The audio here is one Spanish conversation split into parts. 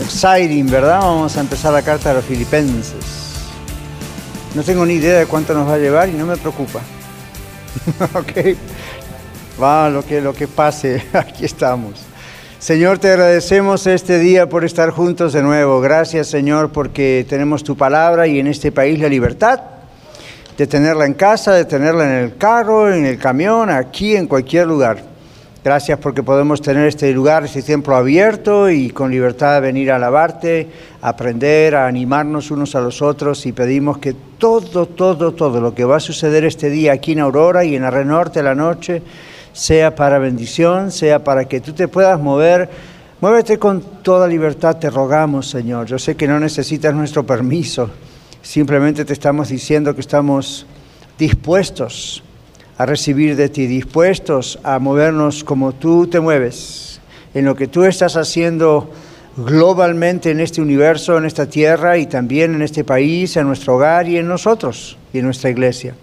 Exciting, ¿verdad? Vamos a empezar la carta de los filipenses. No tengo ni idea de cuánto nos va a llevar y no me preocupa. ok, va lo que, lo que pase, aquí estamos. Señor, te agradecemos este día por estar juntos de nuevo. Gracias, Señor, porque tenemos tu palabra y en este país la libertad de tenerla en casa, de tenerla en el carro, en el camión, aquí, en cualquier lugar. Gracias porque podemos tener este lugar, este templo abierto y con libertad de venir a alabarte, a aprender, a animarnos unos a los otros y pedimos que todo, todo, todo lo que va a suceder este día aquí en Aurora y en la Norte la noche sea para bendición, sea para que tú te puedas mover. Muévete con toda libertad, te rogamos, Señor. Yo sé que no necesitas nuestro permiso, simplemente te estamos diciendo que estamos dispuestos a recibir de ti, dispuestos a movernos como tú te mueves, en lo que tú estás haciendo globalmente en este universo, en esta tierra y también en este país, en nuestro hogar y en nosotros y en nuestra iglesia.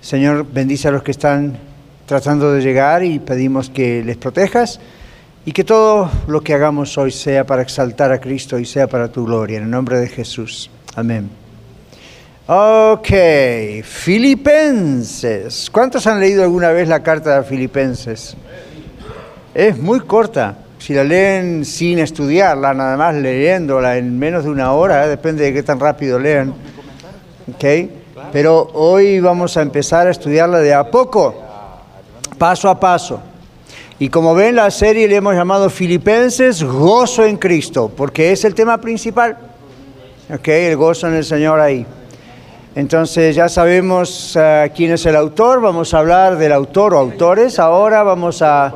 Señor, bendice a los que están tratando de llegar y pedimos que les protejas y que todo lo que hagamos hoy sea para exaltar a Cristo y sea para tu gloria. En el nombre de Jesús. Amén. Ok, Filipenses. ¿Cuántos han leído alguna vez la carta de Filipenses? Es muy corta. Si la leen sin estudiarla, nada más leyéndola en menos de una hora, depende de qué tan rápido lean. Ok, pero hoy vamos a empezar a estudiarla de a poco, paso a paso. Y como ven, la serie le hemos llamado Filipenses, gozo en Cristo, porque es el tema principal. Ok, el gozo en el Señor ahí. Entonces ya sabemos uh, quién es el autor, vamos a hablar del autor o autores. Ahora vamos a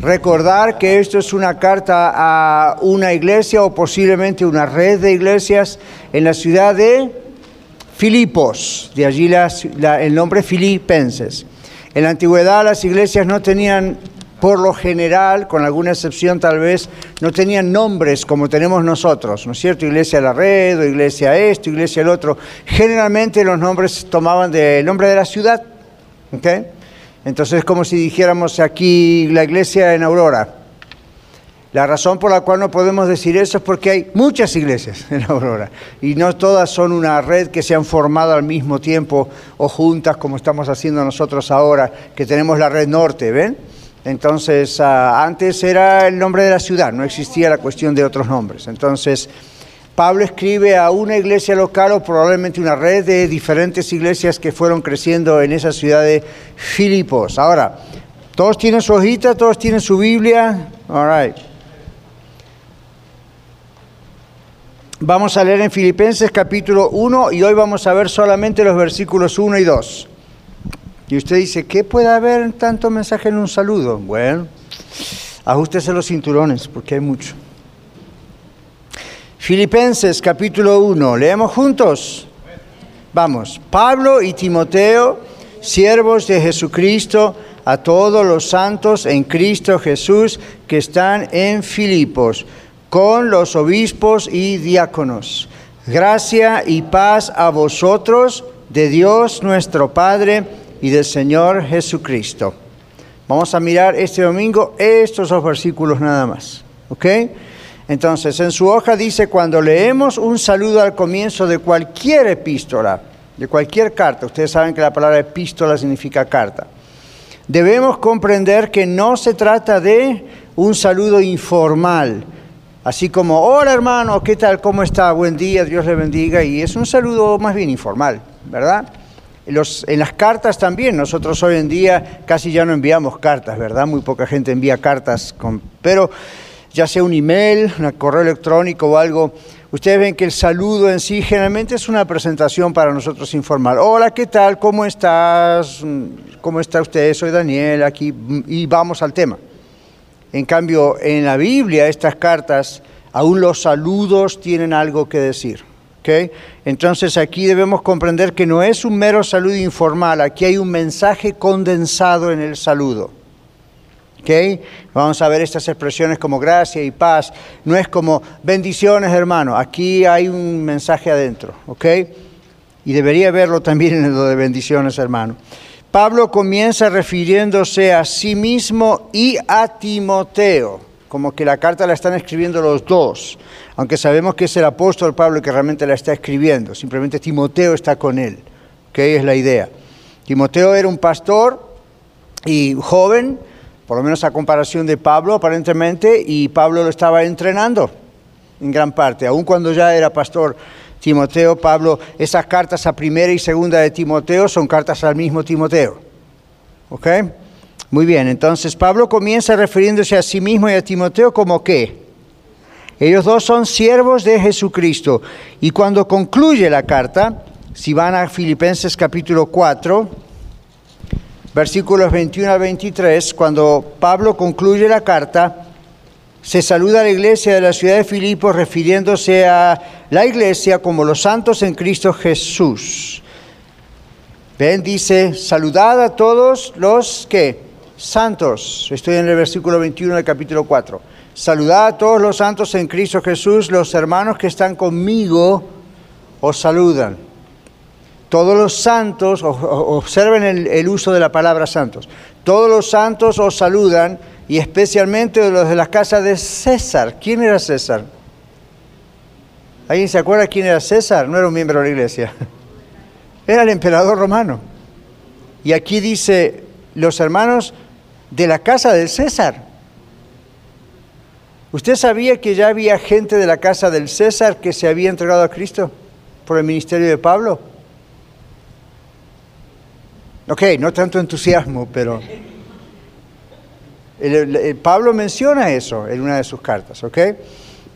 recordar que esto es una carta a una iglesia o posiblemente una red de iglesias en la ciudad de Filipos, de allí el nombre Filipenses. En la antigüedad las iglesias no tenían por lo general, con alguna excepción tal vez, no tenían nombres como tenemos nosotros, ¿no es cierto? Iglesia la red, o iglesia esto, iglesia el otro. Generalmente los nombres tomaban del nombre de la ciudad, ¿ok? Entonces es como si dijéramos aquí la iglesia en Aurora. La razón por la cual no podemos decir eso es porque hay muchas iglesias en Aurora y no todas son una red que se han formado al mismo tiempo o juntas como estamos haciendo nosotros ahora, que tenemos la red norte, ¿ven? Entonces, uh, antes era el nombre de la ciudad, no existía la cuestión de otros nombres. Entonces, Pablo escribe a una iglesia local o probablemente una red de diferentes iglesias que fueron creciendo en esa ciudad de Filipos. Ahora, todos tienen su hojita, todos tienen su Biblia. All right. Vamos a leer en Filipenses capítulo 1 y hoy vamos a ver solamente los versículos 1 y 2. Y usted dice, ¿qué puede haber tanto mensaje en un saludo? Bueno, ajustese los cinturones porque hay mucho. Filipenses capítulo 1, leemos juntos. Vamos, Pablo y Timoteo, siervos de Jesucristo, a todos los santos en Cristo Jesús que están en Filipos, con los obispos y diáconos. Gracia y paz a vosotros, de Dios nuestro Padre y del Señor Jesucristo. Vamos a mirar este domingo estos dos versículos nada más. ¿Ok? Entonces, en su hoja dice, cuando leemos un saludo al comienzo de cualquier epístola, de cualquier carta, ustedes saben que la palabra epístola significa carta, debemos comprender que no se trata de un saludo informal, así como, hola hermano, ¿qué tal? ¿Cómo está? Buen día, Dios le bendiga, y es un saludo más bien informal, ¿verdad? Los, en las cartas también, nosotros hoy en día casi ya no enviamos cartas, ¿verdad? Muy poca gente envía cartas, con, pero ya sea un email, un correo electrónico o algo, ustedes ven que el saludo en sí generalmente es una presentación para nosotros informal. Hola, ¿qué tal? ¿Cómo estás? ¿Cómo está usted? Soy Daniel aquí y vamos al tema. En cambio, en la Biblia estas cartas Aún los saludos tienen algo que decir. ¿Okay? Entonces aquí debemos comprender que no es un mero saludo informal, aquí hay un mensaje condensado en el saludo. ¿okay? Vamos a ver estas expresiones como gracia y paz. No es como bendiciones, hermano. Aquí hay un mensaje adentro. ¿okay? Y debería verlo también en lo de bendiciones, hermano. Pablo comienza refiriéndose a sí mismo y a Timoteo, como que la carta la están escribiendo los dos, aunque sabemos que es el apóstol Pablo que realmente la está escribiendo, simplemente Timoteo está con él, que es la idea. Timoteo era un pastor y joven, por lo menos a comparación de Pablo aparentemente, y Pablo lo estaba entrenando en gran parte, aun cuando ya era pastor Timoteo, Pablo, esas cartas a primera y segunda de Timoteo son cartas al mismo Timoteo. ¿Ok? Muy bien, entonces Pablo comienza refiriéndose a sí mismo y a Timoteo como qué. Ellos dos son siervos de Jesucristo. Y cuando concluye la carta, si van a Filipenses capítulo 4, versículos 21 a 23, cuando Pablo concluye la carta, se saluda a la iglesia de la ciudad de Filipos refiriéndose a la iglesia como los santos en Cristo Jesús. Ven, dice, saludad a todos los que santos. Estoy en el versículo 21 del capítulo 4. Saludad a todos los santos en Cristo Jesús, los hermanos que están conmigo os saludan. Todos los santos, observen el, el uso de la palabra santos, todos los santos os saludan y especialmente los de la casa de César. ¿Quién era César? ¿Alguien se acuerda quién era César? No era un miembro de la iglesia. Era el emperador romano. Y aquí dice los hermanos de la casa del César. ¿Usted sabía que ya había gente de la casa del César que se había entregado a Cristo por el ministerio de Pablo? Ok, no tanto entusiasmo, pero Pablo menciona eso en una de sus cartas, ¿ok?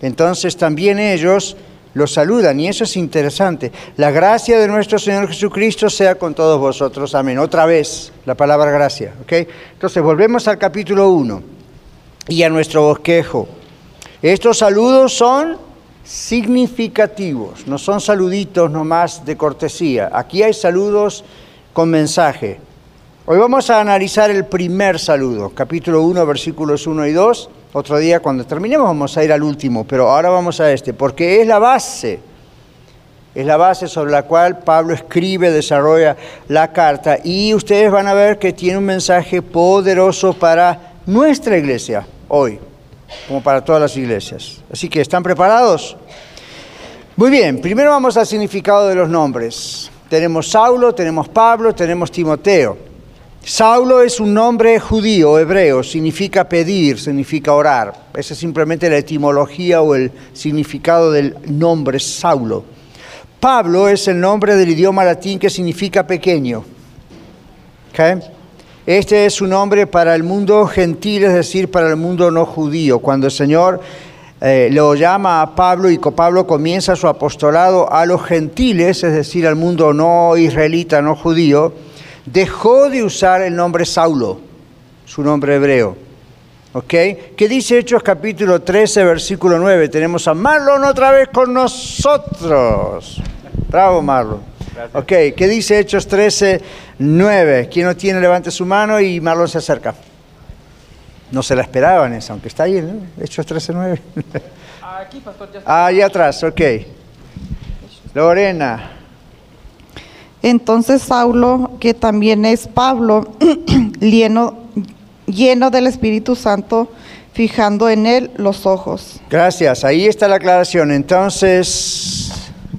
Entonces también ellos los saludan y eso es interesante. La gracia de nuestro Señor Jesucristo sea con todos vosotros. Amén. Otra vez la palabra gracia, ¿ok? Entonces volvemos al capítulo 1 y a nuestro bosquejo. Estos saludos son significativos, no son saluditos nomás de cortesía. Aquí hay saludos con mensaje. Hoy vamos a analizar el primer saludo, capítulo 1, versículos 1 y 2. Otro día cuando terminemos vamos a ir al último, pero ahora vamos a este, porque es la base, es la base sobre la cual Pablo escribe, desarrolla la carta y ustedes van a ver que tiene un mensaje poderoso para nuestra iglesia hoy, como para todas las iglesias. Así que, ¿están preparados? Muy bien, primero vamos al significado de los nombres. Tenemos Saulo, tenemos Pablo, tenemos Timoteo. Saulo es un nombre judío, hebreo, significa pedir, significa orar. Esa es simplemente la etimología o el significado del nombre Saulo. Pablo es el nombre del idioma latín que significa pequeño. Este es su nombre para el mundo gentil, es decir, para el mundo no judío. Cuando el Señor eh, lo llama a Pablo y Pablo comienza su apostolado a los gentiles, es decir, al mundo no israelita, no judío, dejó de usar el nombre Saulo, su nombre hebreo. ¿Ok? ¿Qué dice Hechos capítulo 13, versículo 9? Tenemos a Marlon otra vez con nosotros. Bravo, Marlon. Ok, ¿qué dice Hechos 13, 9? Quien no tiene, levante su mano y Marlon se acerca. No se la esperaban esa, aunque está ahí, ¿no? Hechos 13, 9. Aquí, pastor. Ya ah, ahí atrás, ok. Lorena. Entonces Saulo, que también es Pablo, lleno, lleno del Espíritu Santo, fijando en él los ojos. Gracias, ahí está la aclaración. Entonces,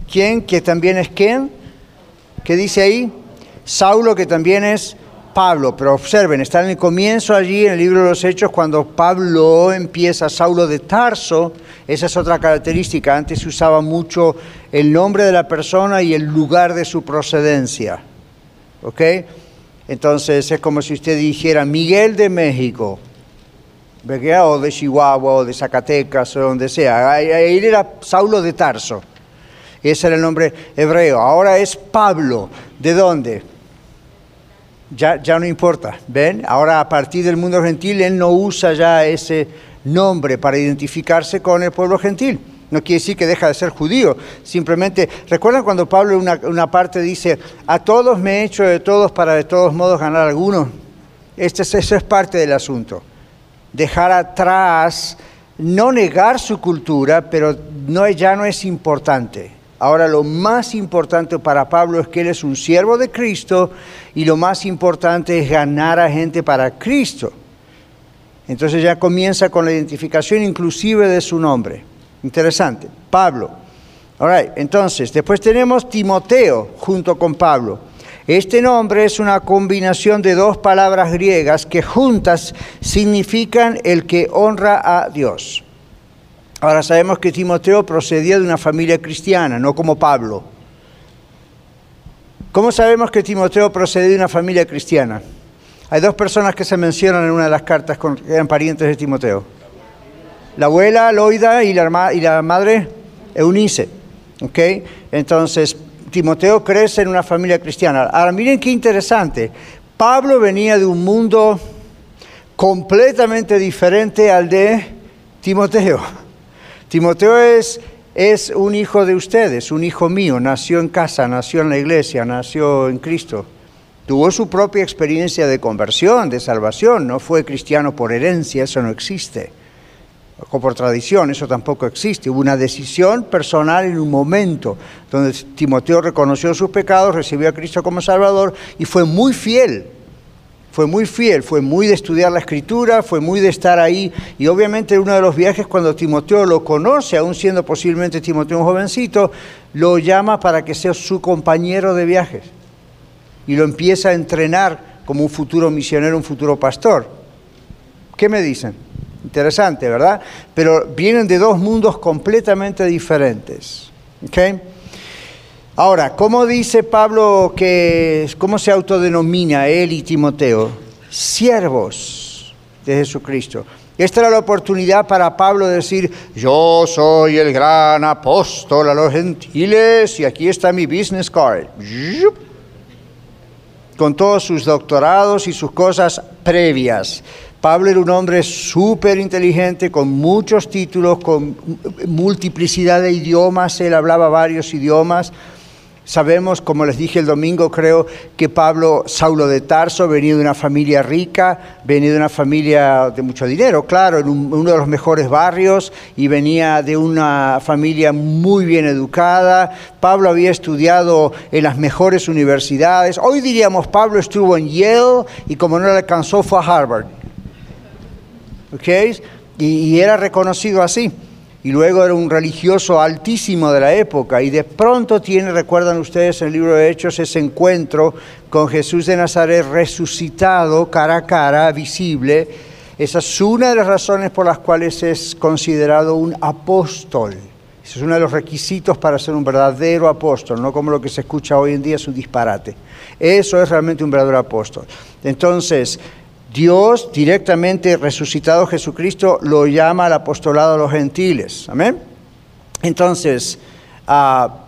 ¿quién? Que también es quién? ¿Qué dice ahí? Saulo, que también es Pablo, pero observen, está en el comienzo allí en el libro de los Hechos cuando Pablo empieza, Saulo de Tarso, esa es otra característica, antes se usaba mucho el nombre de la persona y el lugar de su procedencia, ¿ok? Entonces es como si usted dijera Miguel de México, o de Chihuahua, o de Zacatecas, o donde sea, él era Saulo de Tarso, ese era el nombre hebreo, ahora es Pablo, ¿de dónde? Ya, ya no importa, ¿ven? Ahora a partir del mundo gentil él no usa ya ese nombre para identificarse con el pueblo gentil. No quiere decir que deja de ser judío, simplemente, ¿recuerdan cuando Pablo una, una parte dice, a todos me he hecho de todos para de todos modos ganar alguno? Este, es- eso es parte del asunto. Dejar atrás, no negar su cultura, pero no, ya no es importante. Ahora lo más importante para Pablo es que él es un siervo de Cristo y lo más importante es ganar a gente para Cristo. Entonces ya comienza con la identificación inclusive de su nombre. Interesante. Pablo. All right, Entonces, después tenemos Timoteo junto con Pablo. Este nombre es una combinación de dos palabras griegas que juntas significan el que honra a Dios. Ahora sabemos que Timoteo procedía de una familia cristiana, no como Pablo. ¿Cómo sabemos que Timoteo procedía de una familia cristiana? Hay dos personas que se mencionan en una de las cartas que eran parientes de Timoteo. La abuela Loida y la, madre Eunice. ¿ok? Entonces, Timoteo crece en una familia cristiana. Ahora, miren qué interesante. Pablo venía de un mundo completamente diferente al de Timoteo. Timoteo es, un hijo de ustedes, un hijo mío, nació en casa, nació en la iglesia, nació en Cristo. Tuvo su propia experiencia de conversión, de salvación, no fue cristiano por herencia, eso no existe. O por tradición, eso tampoco existe. Hubo una decisión personal en un momento donde Timoteo reconoció sus pecados, recibió a Cristo como Salvador y fue muy fiel fue muy fiel, fue muy de estudiar la escritura, fue muy de estar ahí. Y obviamente en uno de los viajes cuando Timoteo lo conoce, aún siendo posiblemente Timoteo un jovencito, lo llama para que sea su compañero de viajes. Y lo empieza a entrenar como un futuro misionero, un futuro pastor. ¿Qué me dicen? Interesante, ¿verdad? Pero vienen de dos mundos completamente diferentes. ¿ok? Ahora, ¿cómo dice Pablo que, cómo se autodenomina él y Timoteo? Siervos de Jesucristo. Esta era la oportunidad para Pablo de decir, yo soy el gran apóstol a los gentiles y aquí está mi business card. Con todos sus doctorados y sus cosas previas. Pablo era un hombre súper inteligente, con muchos títulos, con multiplicidad de idiomas, él hablaba varios idiomas. Sabemos, como les dije el domingo, creo que Pablo, Saulo de Tarso, venía de una familia rica, venía de una familia de mucho dinero, claro, en un- uno de los mejores barrios, y venía de una familia muy bien educada. Pablo había estudiado en las mejores universidades. Hoy diríamos, Pablo estuvo en Yale y como no le alcanzó fue a Harvard. ¿ok? Y era reconocido así. Y luego era un religioso altísimo de la época. Y de pronto tiene, recuerdan ustedes en el libro de Hechos, ese encuentro con Jesús de Nazaret resucitado, cara a cara, visible. Esa es una de las razones por las cuales es considerado un apóstol. Es uno de los requisitos para ser un verdadero apóstol, no como lo que se escucha hoy en día es un disparate. Eso es realmente un verdadero apóstol. Entonces, Dios directamente resucitado Jesucristo lo llama al apostolado a los gentiles. Amén. Entonces, ah,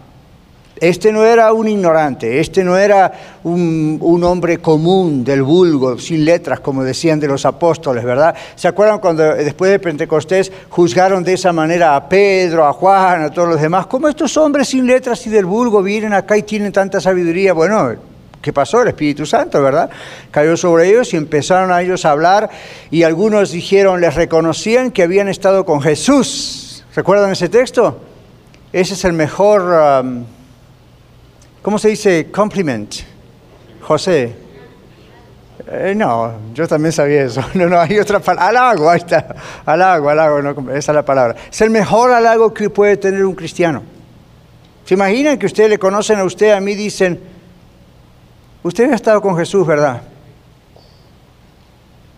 este no era un ignorante, este no era un, hombre común del vulgo, sin letras, como decían de los apóstoles, ¿verdad? ¿Se acuerdan cuando eh, después de Pentecostés juzgaron de esa manera a Pedro, a Juan, a todos los demás? ¿Cómo estos hombres sin letras y del vulgo vienen acá y tienen tanta sabiduría? Bueno, ¿qué pasó? El Espíritu Santo, ¿verdad? Cayó sobre ellos y empezaron a ellos a hablar y algunos dijeron, les reconocían que habían estado con Jesús. ¿Recuerdan ese texto? Ese es el mejor... um, ¿Cómo se dice compliment? José. Eh, no, yo también sabía eso. No, no, hay otra palabra. Halago, ahí está. Halago, halago, no, esa es la palabra. Es el mejor halago que puede tener un cristiano. ¿Se imaginan que ustedes le conocen a usted, a mí dicen, usted ha estado con Jesús, ¿verdad?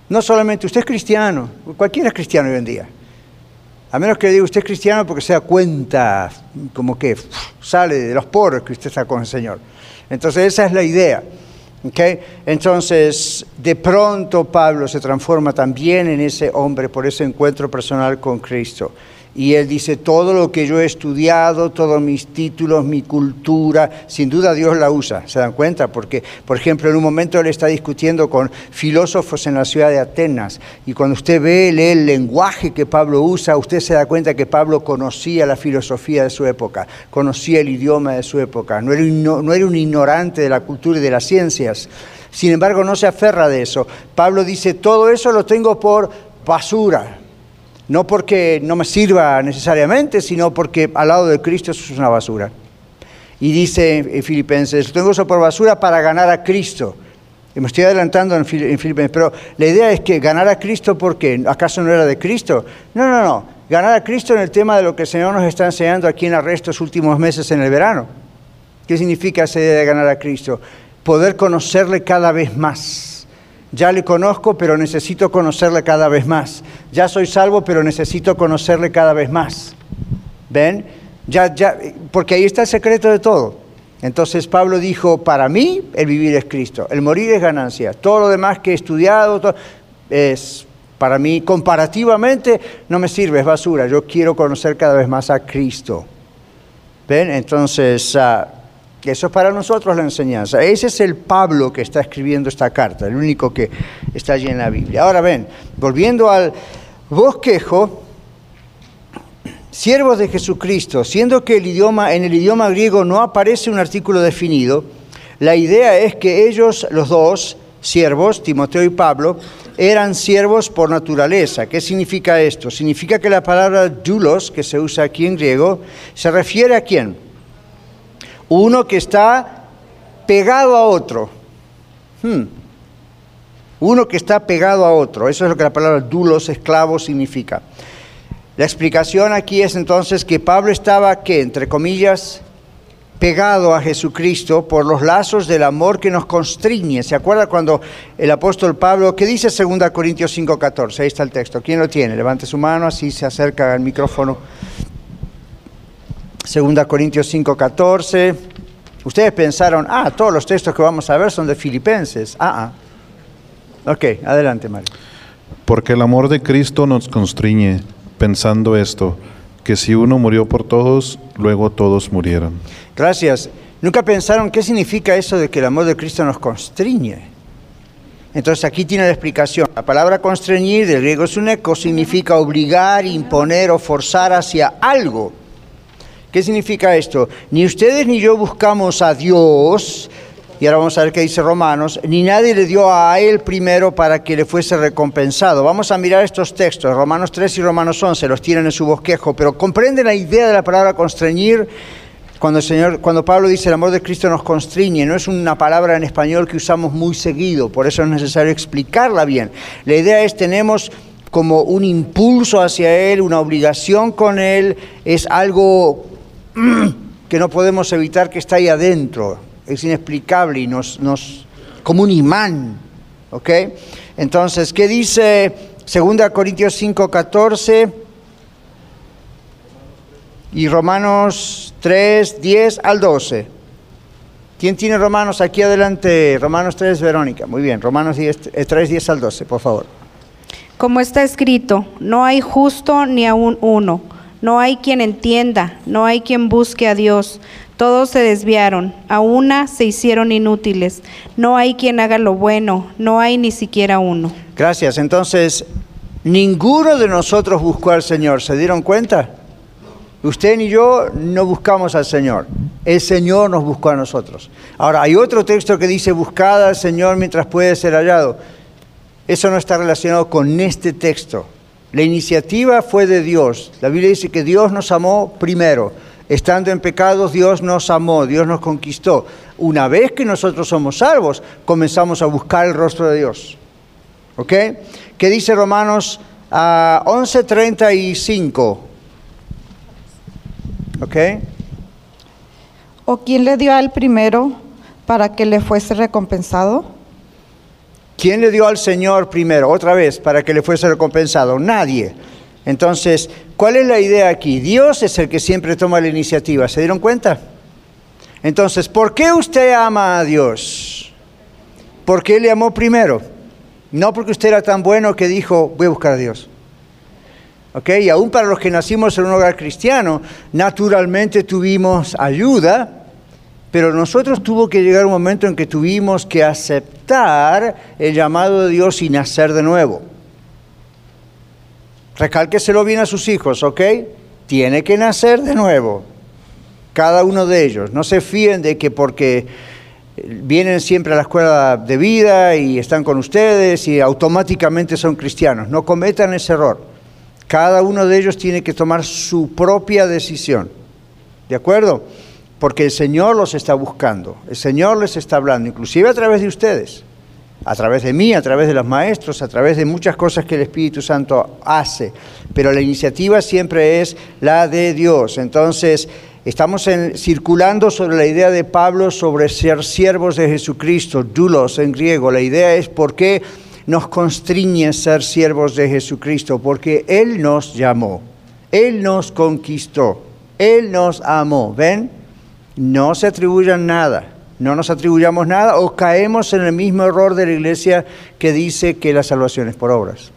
No solamente usted es cristiano, cualquiera es cristiano hoy en día. A menos que diga usted es cristiano porque se da cuenta, como que sale de los poros que usted está con el Señor. Entonces esa es la idea. ¿ok? Entonces, de pronto Pablo se transforma también en ese hombre por ese encuentro personal con Cristo. Y él dice, todo lo que yo he estudiado, todos mis títulos, mi cultura, sin duda Dios la usa, ¿se dan cuenta? Porque, por ejemplo, en un momento él está discutiendo con filósofos en la ciudad de Atenas, y cuando usted ve, lee el lenguaje que Pablo usa, usted se da cuenta que Pablo conocía la filosofía de su época, conocía el idioma de su época, no era, no era un ignorante de la cultura y de las ciencias. Sin embargo, no se aferra de eso. Pablo dice, todo eso lo tengo por basura, no porque no me sirva necesariamente, sino porque al lado de Cristo es una basura. Y dice en Filipenses, tengo eso por basura para ganar a Cristo. Y me estoy adelantando en, Filipenses, pero la idea es que ganar a Cristo, ¿por qué? ¿Acaso no era de Cristo? No, no, no. Ganar a Cristo en el tema de lo que el Señor nos está enseñando aquí en estos últimos meses en el verano. ¿Qué significa esa idea de ganar a Cristo? Poder conocerle cada vez más ya le conozco, pero necesito conocerle cada vez más. Ya soy salvo, pero necesito conocerle cada vez más. ¿Ven? Ya, ya, porque ahí está el secreto de todo. Entonces Pablo dijo, para mí el vivir es Cristo, el morir es ganancia. Todo lo demás que he estudiado es, para mí, comparativamente, no me sirve, es basura. Yo quiero conocer cada vez más a Cristo. ¿Ven? Entonces... Ah, eso es para nosotros la enseñanza. Ese es el Pablo que está escribiendo esta carta, el único que está allí en la Biblia. Ahora ven, volviendo al bosquejo, siervos de Jesucristo, siendo que el idioma, en el idioma griego no aparece un artículo definido, la idea es que ellos, los dos, siervos, Timoteo y Pablo, eran siervos por naturaleza. ¿Qué significa esto? Significa que la palabra doulos, que se usa aquí en griego, se refiere a quién? Uno que está pegado a otro. Hmm. Uno que está pegado a otro. Eso es lo que la palabra dulos, esclavo, significa. La explicación aquí es entonces que Pablo estaba, que entre comillas, pegado a Jesucristo por los lazos del amor que nos constriñe. ¿Se acuerda cuando el apóstol Pablo, qué dice 2 Corintios 5:14? Ahí está el texto. ¿Quién lo tiene? Levante su mano, así se acerca al micrófono. Segunda Corintios 5:14. Ustedes pensaron, ah, todos los textos que vamos a ver son de Filipenses. Ah, ah. Ok, adelante, Mario. Porque el amor de Cristo nos constriñe, pensando esto, que si uno murió por todos, luego todos murieron. Gracias. ¿Nunca pensaron qué significa eso de que el amor de Cristo nos constriñe? Entonces aquí tiene la explicación. La palabra constreñir del griego suneco significa obligar, imponer o forzar hacia algo. ¿Qué significa esto? Ni ustedes ni yo buscamos a Dios, y ahora vamos a ver qué dice Romanos, ni nadie le dio a él primero para que le fuese recompensado. Vamos a mirar estos textos, Romanos 3 y Romanos 11, los tienen en su bosquejo, pero comprenden la idea de la palabra constreñir cuando, el Señor, cuando Pablo dice el amor de Cristo nos constriñe, no es una palabra en español que usamos muy seguido, por eso es necesario explicarla bien. La idea es tenemos como un impulso hacia Él, una obligación con Él, es algo que no podemos evitar que está ahí adentro. Es inexplicable y nos, nos como un imán. ¿Ok? Entonces, ¿qué dice 2 Corintios 5, 14? Y Romanos 3, 10 al 12. ¿Quién tiene Romanos aquí adelante? Romanos 3, Verónica. Muy bien, Romanos 3, 10 al 12, por favor. Como está escrito, no hay justo ni aún uno no hay quien entienda, no hay quien busque a Dios. Todos se desviaron, a una se hicieron inútiles. No hay quien haga lo bueno, no hay ni siquiera uno. Gracias. Entonces, ninguno de nosotros buscó al Señor. ¿Se dieron cuenta? Usted ni yo no buscamos al Señor. El Señor nos buscó a nosotros. Ahora, hay otro texto que dice, buscad al Señor mientras puede ser hallado. Eso no está relacionado con este texto. La iniciativa fue de Dios. La Biblia dice que Dios nos amó primero. Estando en pecados, Dios nos amó, Dios nos conquistó. Una vez que nosotros somos salvos, comenzamos a buscar el rostro de Dios. ¿Ok? ¿Qué dice Romanos uh, ah, 11:35? ¿Ok? ¿O quién le dio al primero para que le fuese recompensado? ¿Quién le dio al Señor primero, otra vez, para que le fuese recompensado? Nadie. Entonces, ¿cuál es la idea aquí? Dios es el que siempre toma la iniciativa. ¿Se dieron cuenta? Entonces, ¿por qué usted ama a Dios? Porque Él le amó primero. No porque usted era tan bueno que dijo, voy a buscar a Dios. ¿ok? Y aún para los que nacimos en un hogar cristiano, naturalmente tuvimos ayuda, pero nosotros tuvo que llegar un momento en que tuvimos que aceptar el llamado de Dios y nacer de nuevo. Recálqueselo bien a sus hijos, ¿ok? Tiene que nacer de nuevo, cada uno de ellos. No se fíen de que porque vienen siempre a la escuela de vida y están con ustedes y automáticamente son cristianos. No cometan ese error. Cada uno de ellos tiene que tomar su propia decisión. ¿De acuerdo? Porque el Señor los está buscando, el Señor les está hablando, inclusive a través de ustedes, a través de mí, a través de los maestros, a través de muchas cosas que el Espíritu Santo hace. Pero la iniciativa siempre es la de Dios. Entonces, estamos circulando sobre la idea de Pablo sobre ser siervos de Jesucristo, dulos en griego. La idea es por qué nos constriñe ser siervos de Jesucristo, porque Él nos llamó, Él nos conquistó, Él nos amó. ¿Ven? No se atribuyan nada, no nos atribuyamos nada o caemos en el mismo error de la iglesia que dice que la salvación es por obras.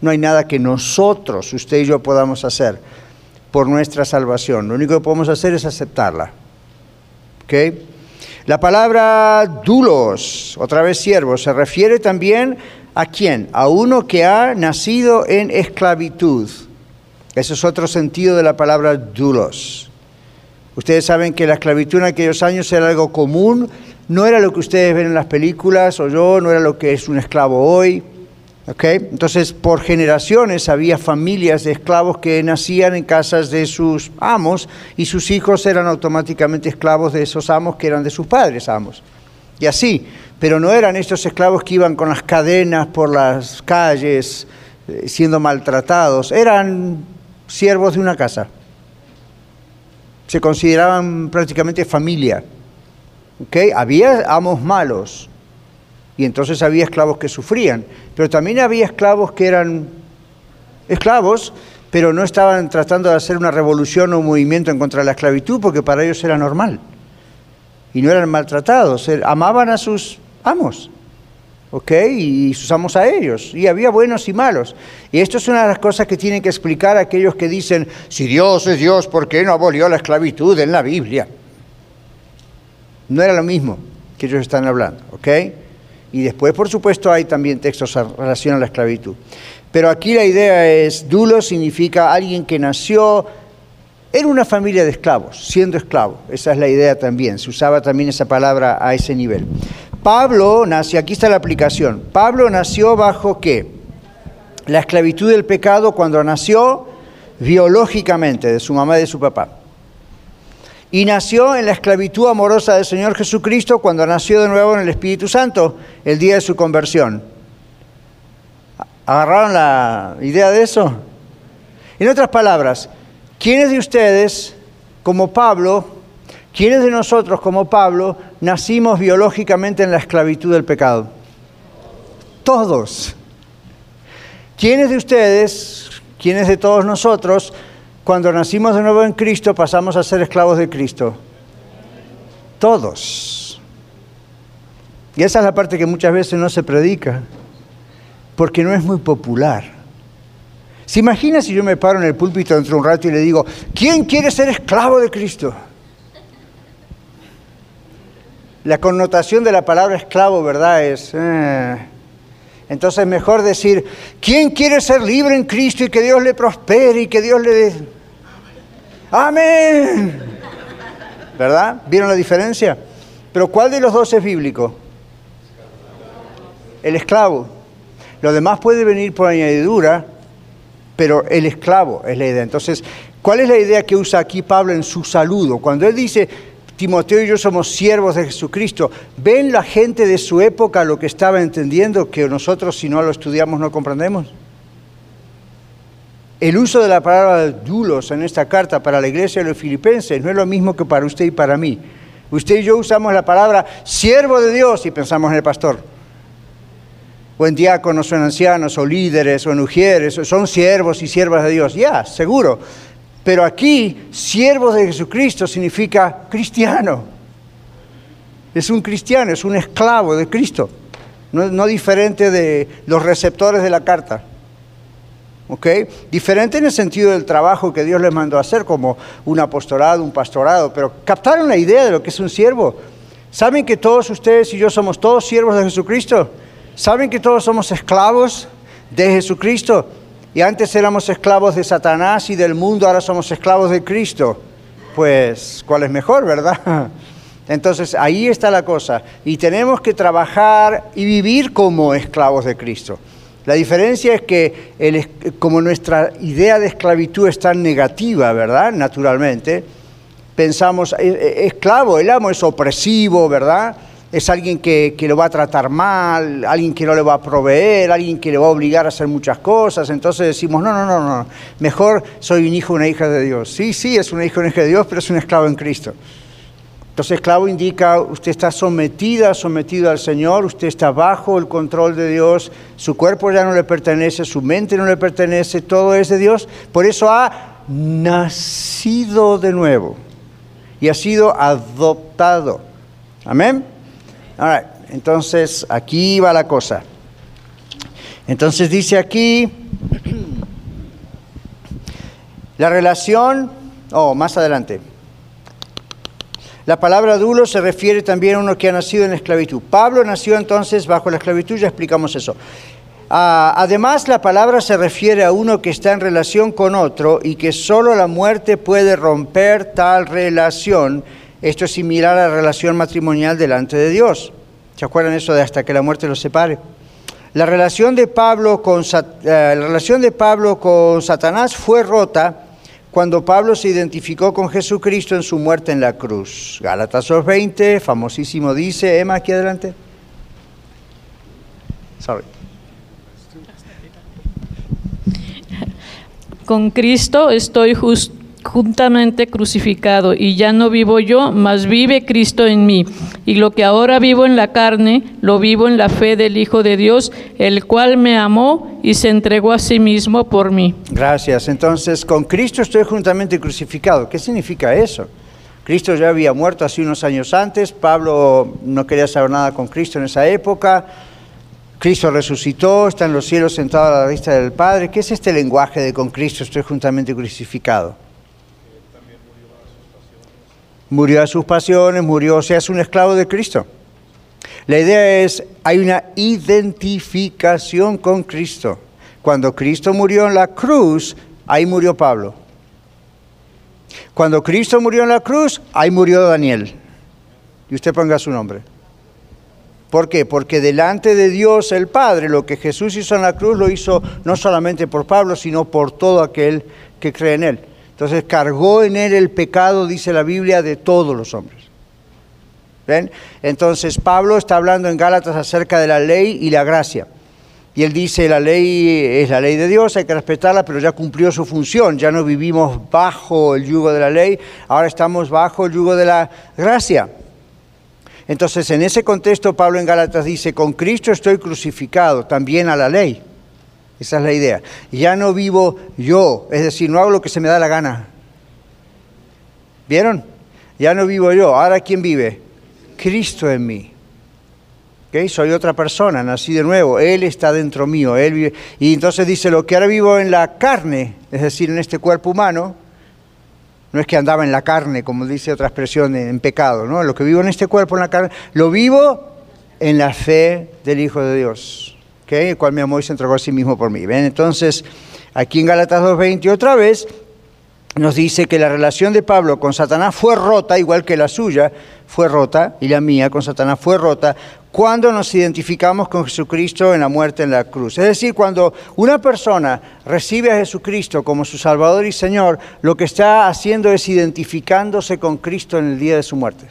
No hay nada que nosotros, usted y yo, podamos hacer por nuestra salvación. Lo único que podemos hacer es aceptarla. La palabra dulos, otra vez siervo, se refiere también ¿A quién? A uno que ha nacido en esclavitud. Ese es otro sentido de la palabra dulos. Ustedes saben que la esclavitud en aquellos años era algo común, no era lo que ustedes ven en las películas o yo, no era lo que es un esclavo hoy. ¿okay? Entonces, por generaciones había familias de esclavos que nacían en casas de sus amos y sus hijos eran automáticamente esclavos de esos amos que eran de sus padres amos. Y así, pero no eran estos esclavos que iban con las cadenas por las calles eh, siendo maltratados, eran siervos de una casa. Se consideraban prácticamente familia. Había amos malos y entonces había esclavos que sufrían, pero también había esclavos que eran esclavos, pero no estaban tratando de hacer una revolución o un movimiento en contra de la esclavitud porque para ellos era normal y no eran maltratados, amaban a sus amos, ¿ok? Y sus amos a ellos, y había buenos y malos. Y esto es una de las cosas que tienen que explicar aquellos que dicen, si Dios es Dios, ¿por qué no abolió la esclavitud en la Biblia? No era lo mismo que ellos están hablando, ¿ok? Y después, por supuesto, hay también textos en relación a la esclavitud. Pero aquí la idea es, dulo significa alguien que nació era una familia de esclavos, siendo esclavo. Esa es la idea también. Se usaba también esa palabra a ese nivel. Pablo nació, aquí está la aplicación. Pablo nació bajo qué? La esclavitud del pecado cuando nació biológicamente de su mamá y de su papá. Y nació en la esclavitud amorosa del Señor Jesucristo cuando nació de nuevo en el Espíritu Santo, el día de su conversión. ¿Agarraron la idea de eso? En otras palabras, ¿Quiénes de ustedes, como Pablo, quiénes de nosotros, como Pablo, nacimos biológicamente en la esclavitud del pecado? Todos. ¿Quiénes de ustedes, quiénes de todos nosotros, cuando nacimos de nuevo en Cristo, pasamos a ser esclavos de Cristo? Todos. Y esa es la parte que muchas veces no se predica, porque no es muy popular. ¿Se imagina si yo me paro en el púlpito dentro de un rato y le digo, ¿quién quiere ser esclavo de Cristo? La connotación de la palabra esclavo, ¿verdad? Es... Eh. Entonces mejor decir, ¿quién quiere ser libre en Cristo y que Dios le prospere y que Dios le dé? Amén. ¿Verdad? ¿Vieron la diferencia? Pero ¿cuál de los dos es bíblico? El esclavo. Lo demás puede venir por añadidura, pero el esclavo es la idea. Entonces, ¿cuál es la idea que usa aquí Pablo en su saludo? Cuando él dice, Timoteo y yo somos siervos de Jesucristo, ¿ven la gente de su época lo que estaba entendiendo que nosotros si no lo estudiamos no comprendemos? El uso de la palabra dulos en esta carta para la iglesia de los filipenses no es lo mismo que para usted y para mí. Usted y yo usamos la palabra siervo de Dios y pensamos en el pastor o en diáconos, o en ancianos, o líderes, o en ujieres, son siervos y siervas de Dios. Ya, seguro. Pero aquí, siervos de Jesucristo significa cristiano. Es un cristiano, es un esclavo de Cristo. No, diferente de los receptores de la carta. ¿ok? Diferente en el sentido del trabajo que Dios les mandó hacer, como un apostolado, un pastorado, pero captaron la idea de lo que es un siervo. ¿Saben que todos ustedes y yo somos todos siervos de Jesucristo? ¿Saben que todos somos esclavos de Jesucristo? Y antes éramos esclavos de Satanás y del mundo, ahora somos esclavos de Cristo. Pues, ¿cuál es mejor, verdad? Entonces ahí está la cosa. Y tenemos que trabajar y vivir como esclavos de Cristo. La diferencia es que como nuestra idea de esclavitud es tan negativa, ¿verdad? Naturalmente, pensamos, e, e, esclavo, el amo es opresivo, ¿verdad? Es alguien que, que, lo va a tratar mal, alguien que no le va a proveer, alguien que le va a obligar a hacer muchas cosas. Entonces decimos, no, no, no, no, mejor soy un hijo, una hija de Dios. Sí, sí, es un hijo, una hija de Dios, pero es un esclavo en Cristo. Entonces, esclavo indica, usted está sometida, sometido al Señor, usted está bajo el control de Dios, su cuerpo ya no le pertenece, su mente no le pertenece, todo es de Dios. Por eso ha nacido de nuevo y ha sido adoptado. Amén. All Entonces, aquí va la cosa. Entonces dice aquí, la relación, oh, más adelante. La palabra dulo se refiere también a uno que ha nacido en esclavitud. Pablo nació entonces bajo la esclavitud, ya explicamos eso. Ah, además, la palabra se refiere a uno que está en relación con otro y que solo la muerte puede romper tal relación. Esto es similar a la relación matrimonial delante de Dios. ¿Se acuerdan eso de hasta que la muerte los separe? La relación de Pablo con, eh, la relación de Pablo con Satanás fue rota cuando Pablo se identificó con Jesucristo en su muerte en la cruz. Gálatas 2.20, famosísimo dice, Emma, aquí adelante. Sorry. Con Cristo estoy justo juntamente crucificado, y ya no vivo yo, mas vive Cristo en mí. Y lo que ahora vivo en la carne, lo vivo en la fe del Hijo de Dios, el cual me amó y se entregó a sí mismo por mí. Gracias. Entonces, con Cristo estoy juntamente crucificado. ¿Qué significa eso? Cristo ya había muerto hace unos años antes, Pablo no quería saber nada con Cristo en esa época. Cristo resucitó, está en los cielos sentado a la vista del Padre. ¿Qué es este lenguaje de con Cristo estoy juntamente crucificado? Murió a sus pasiones, murió, o sea, es un esclavo de Cristo. La idea es, hay una identificación con Cristo. Cuando Cristo murió en la cruz, ahí murió Pablo. Cuando Cristo murió en la cruz, ahí murió Daniel. Y usted ponga su nombre. ¿Por qué? Porque delante de Dios el Padre, lo que Jesús hizo en la cruz lo hizo no solamente por Pablo, sino por todo aquel que cree en él. Entonces cargó en él el pecado, dice la Biblia, de todos los hombres. ¿Ven? Entonces Pablo está hablando en Gálatas acerca de la ley y la gracia. Y él dice, la ley es la ley de Dios, hay que respetarla, pero ya cumplió su función, ya no vivimos bajo el yugo de la ley, ahora estamos bajo el yugo de la gracia. Entonces, en ese contexto, Pablo en Gálatas dice, con Cristo estoy crucificado, también a la ley. Esa es la idea. Ya no vivo yo, es decir, no hago lo que se me da la gana. ¿Vieron? Ya no vivo yo. Ahora ¿quién vive? Cristo en mí. ¿Okay? Soy otra persona, nací de nuevo. Él está dentro mío. Él vive. Y entonces dice, lo que ahora vivo en la carne, es decir, en este cuerpo humano, no es que andaba en la carne, como dice otra expresión, en pecado, ¿no? Lo que vivo en este cuerpo, en la carne, lo vivo en la fe del Hijo de Dios el cual me amó y se entregó a sí mismo por mí. ¿Ven? Entonces, aquí en Gálatas 2.20 otra vez nos dice que la relación de Pablo con Satanás fue rota, igual que la suya fue rota, y la mía con Satanás fue rota, cuando nos identificamos con Jesucristo en la muerte en la cruz. Es decir, cuando una persona recibe a Jesucristo como su Salvador y Señor, lo que está haciendo es identificándose con Cristo en el día de su muerte.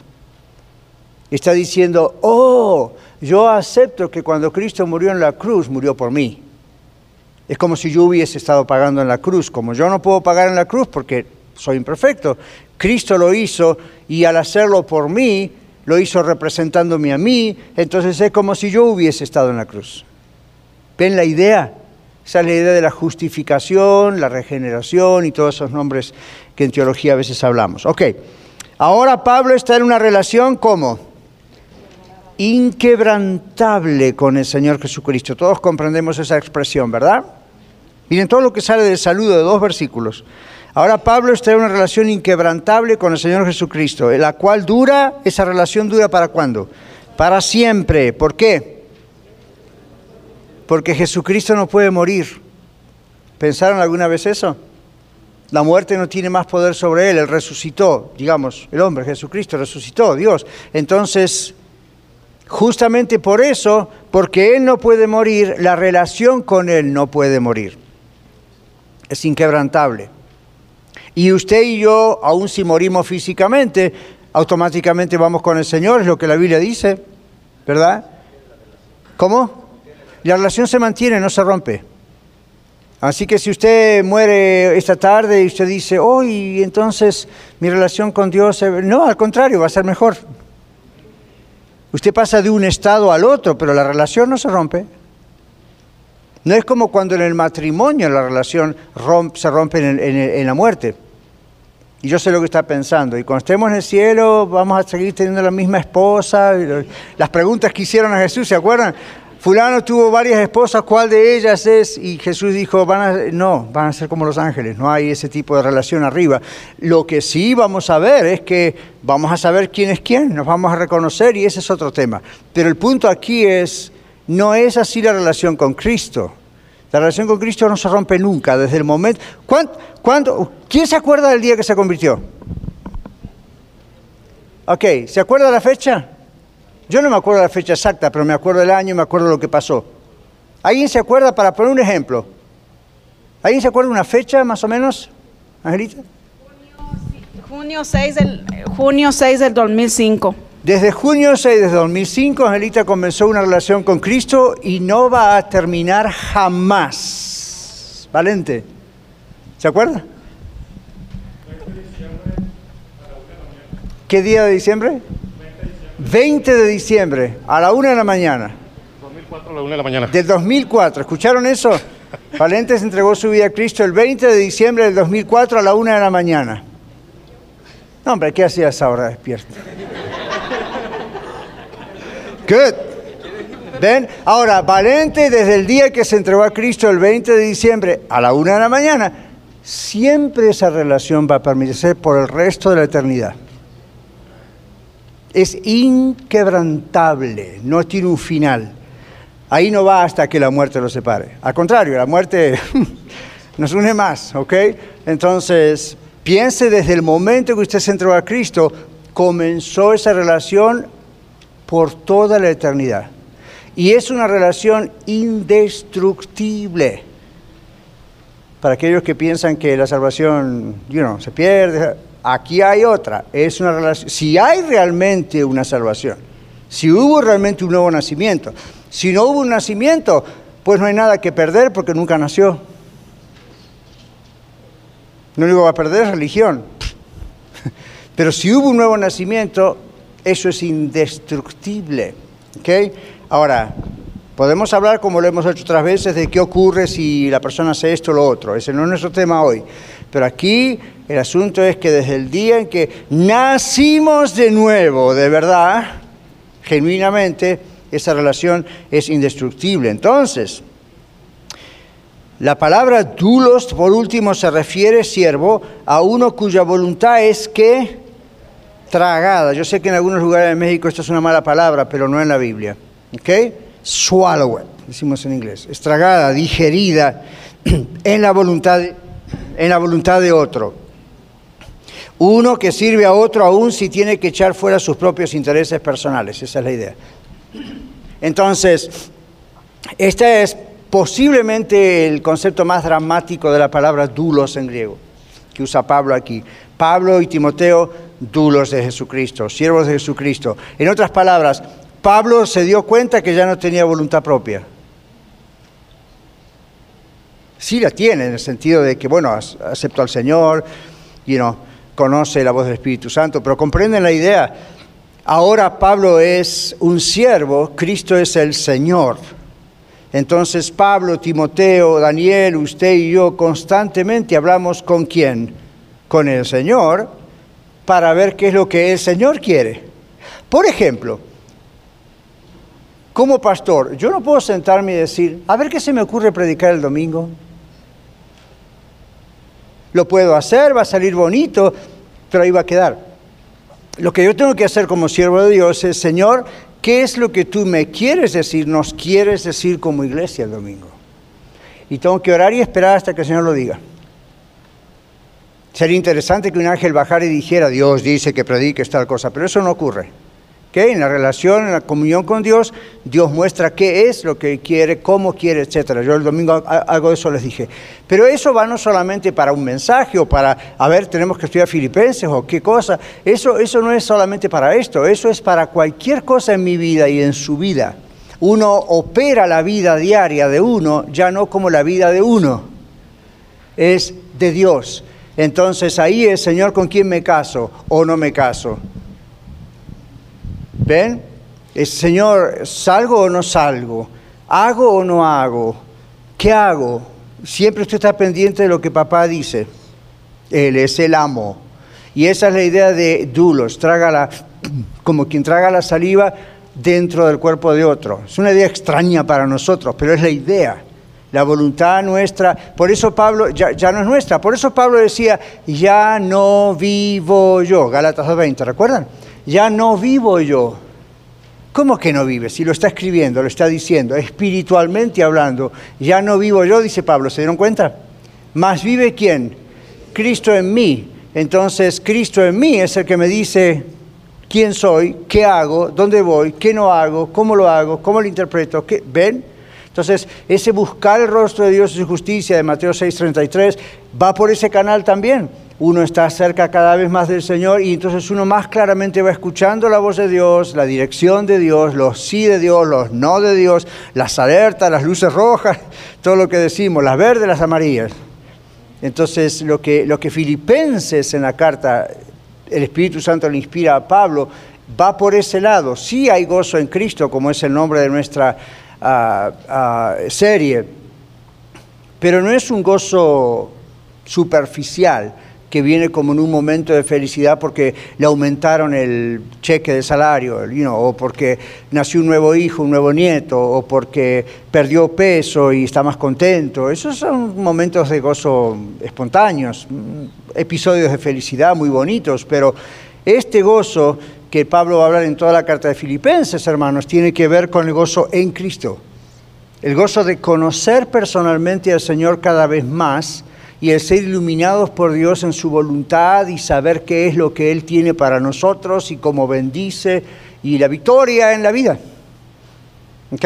Está diciendo, oh, yo acepto que cuando Cristo murió en la cruz, murió por mí. Es como si yo hubiese estado pagando en la cruz. Como yo no puedo pagar en la cruz porque soy imperfecto, Cristo lo hizo y al hacerlo por mí, lo hizo representándome a mí, entonces es como si yo hubiese estado en la cruz. ¿Ven la idea? Esa es la idea de la justificación, la regeneración y todos esos nombres que en teología a veces hablamos. Ok, ahora Pablo está en una relación como inquebrantable con el Señor Jesucristo. Todos comprendemos esa expresión, ¿verdad? Miren todo lo que sale del saludo de dos versículos. Ahora Pablo está en una relación inquebrantable con el Señor Jesucristo, la cual dura, esa relación dura para cuándo? Para siempre. ¿Por qué? Porque Jesucristo no puede morir. ¿Pensaron alguna vez eso? La muerte no tiene más poder sobre él, él resucitó, digamos, el hombre, Jesucristo resucitó, Dios. Entonces, justamente por eso, porque él no puede morir, la relación con él no puede morir. Es inquebrantable. Y usted y yo, aun si morimos físicamente, automáticamente vamos con el Señor, es lo que la Biblia dice, ¿verdad? ¿Cómo? La relación se mantiene, no se rompe. Así que si usted muere esta tarde y usted dice, hoy entonces mi relación con Dios, no, al contrario, va a ser mejor. Usted pasa de un estado al otro, pero la relación no se rompe. No es como cuando en el matrimonio la relación se rompe en, en la muerte. Y yo sé lo que está pensando. Y cuando estemos en el cielo, vamos a seguir teniendo la misma esposa. Las preguntas que hicieron a Jesús, ¿se acuerdan? Fulano tuvo varias esposas, ¿cuál de ellas es? Y Jesús dijo, no, van a ser como los ángeles, no hay ese tipo de relación arriba. Lo que sí vamos a ver es que vamos a saber quién es quién, nos vamos a reconocer y ese es otro tema. Pero el punto aquí es, no es así la relación con Cristo. La relación con Cristo no se rompe nunca, desde el momento... ¿Cuándo, ¿Quién se acuerda del día que se convirtió? Ok, ¿se acuerda la fecha? Yo no me acuerdo la fecha exacta, pero me acuerdo del año y me acuerdo lo que pasó. ¿Alguien se acuerda, para poner un ejemplo? ¿Alguien se acuerda una fecha más o menos, Angelita? Junio 6 del, junio 6 del 2005. Desde junio 6 de 2005, Angelita comenzó una relación con Cristo y no va a terminar jamás. Valente, ¿se acuerda? ¿Qué día de diciembre? 20 de diciembre, a la una de la mañana. 2004 a la una de la mañana. Del 2004, ¿escucharon eso? Valentes entregó su vida a Cristo el 20 de diciembre del 2004 a la una de la mañana. No, hombre, ¿qué hacía esa hora despierto? Good. ¿Ven? Ahora, Valente desde el día que se entregó a Cristo el 20 de diciembre a la una de la mañana, siempre esa relación va a permanecer por el resto de la eternidad es inquebrantable, no tiene un final. Ahí no va hasta que la muerte lo separe. Al contrario, la muerte nos une más, ¿ok? Entonces, piense desde el momento que usted se entregó a Cristo, comenzó esa relación por toda la eternidad. Y es una relación indestructible. Para aquellos que piensan que la salvación you know, se pierde, Aquí hay otra, es una relación. Si hay realmente una salvación, si hubo realmente un nuevo nacimiento, si no hubo un nacimiento, pues no hay nada que perder porque nunca nació. Lo único que va a perder es religión. Pero si hubo un nuevo nacimiento, eso es indestructible. Ahora, podemos hablar, como lo hemos hecho otras veces, de qué ocurre si la persona hace esto o lo otro. Ese no es nuestro tema hoy. Pero aquí el asunto es que desde el día en que nacimos de nuevo, de verdad, genuinamente, esa relación es indestructible. Entonces, la palabra dulos, por último, se refiere, siervo, a uno cuya voluntad es que tragada. Yo sé que en algunos lugares de México esto es una mala palabra, pero no en la Biblia. ¿Ok? Swallow decimos en inglés. Es tragada, digerida en la voluntad en la voluntad de otro. Uno que sirve a otro aún si tiene que echar fuera sus propios intereses personales. Esa es la idea. Entonces, este es posiblemente el concepto más dramático de la palabra dulos en griego, que usa Pablo aquí. Pablo y Timoteo, dulos de Jesucristo, siervos de Jesucristo. En otras palabras, Pablo se dio cuenta que ya no tenía voluntad propia sí la tiene, en el sentido de que, bueno, acepto al Señor, you know, conoce la voz del Espíritu Santo, pero comprenden la idea. Ahora Pablo es un siervo, Cristo es el Señor. Entonces Pablo, Timoteo, Daniel, usted y yo constantemente hablamos con quién? Con el Señor, para ver qué es lo que el Señor quiere. Por ejemplo, como pastor, yo no puedo sentarme y decir, a ver qué se me ocurre predicar el domingo. Lo puedo hacer, va a salir bonito, pero ahí va a quedar. Lo que yo tengo que hacer como siervo de Dios es, Señor, ¿qué es lo que tú me quieres decir, nos quieres decir como iglesia el domingo? Y tengo que orar y esperar hasta que el Señor lo diga. Sería interesante que un ángel bajara y dijera, Dios dice que prediques tal cosa, pero eso no ocurre. En la relación, en la comunión con Dios, Dios muestra qué es lo que quiere, cómo quiere, etc. Yo el domingo algo de eso les dije. Pero eso va no solamente para un mensaje o para, a ver, tenemos que estudiar filipenses o qué cosa. Eso, eso no es solamente para esto, eso es para cualquier cosa en mi vida y en su vida. Uno opera la vida diaria de uno ya no como la vida de uno, es de Dios. Entonces ahí es, Señor, ¿con quién me caso o no me caso? ¿Ven? Es, Señor, ¿salgo o no salgo? ¿Hago o no hago? ¿Qué hago? Siempre usted está pendiente de lo que papá dice. Él es el amo. Y esa es la idea de dulos, traga como quien traga la saliva dentro del cuerpo de otro. Es una idea extraña para nosotros, pero es la idea la voluntad nuestra. Por eso Pablo, ya, no es nuestra, por eso Pablo decía, ya no vivo yo, Gálatas 2.20, ¿recuerdan? Ya no vivo yo. ¿Cómo que no vive? Si lo está escribiendo, lo está diciendo, espiritualmente hablando, ya no vivo yo, dice Pablo, ¿se dieron cuenta? Más vive quién? Cristo en mí. Entonces, Cristo en mí es el que me dice quién soy, qué hago, dónde voy, qué no hago, cómo lo hago, cómo lo interpreto. ¿Qué? ¿Ven? Entonces, ese buscar el rostro de Dios y su justicia de Mateo 6:33 va por ese canal también. Uno está cerca cada vez más del Señor y entonces uno más claramente va escuchando la voz de Dios, la dirección de Dios, los sí de Dios, los no de Dios, las alertas, las luces rojas, todo lo que decimos, las verdes, las amarillas. Entonces, lo que, lo que Filipenses en la carta, el Espíritu Santo le inspira a Pablo, va por ese lado. Sí hay gozo en Cristo, como es el nombre de nuestra serie, pero no es un gozo superficial que viene como en un momento de felicidad porque le aumentaron el cheque de salario, o porque nació un nuevo hijo, un nuevo nieto, o porque perdió peso y está más contento. Esos son momentos de gozo espontáneos, episodios de felicidad muy bonitos, pero este gozo que Pablo va a hablar en toda la carta de Filipenses, hermanos, tiene que ver con el gozo en Cristo. El gozo de conocer personalmente al Señor cada vez más y el ser iluminados por Dios en su voluntad y saber qué es lo que Él tiene para nosotros y cómo bendice y la victoria en la vida. ¿Ok?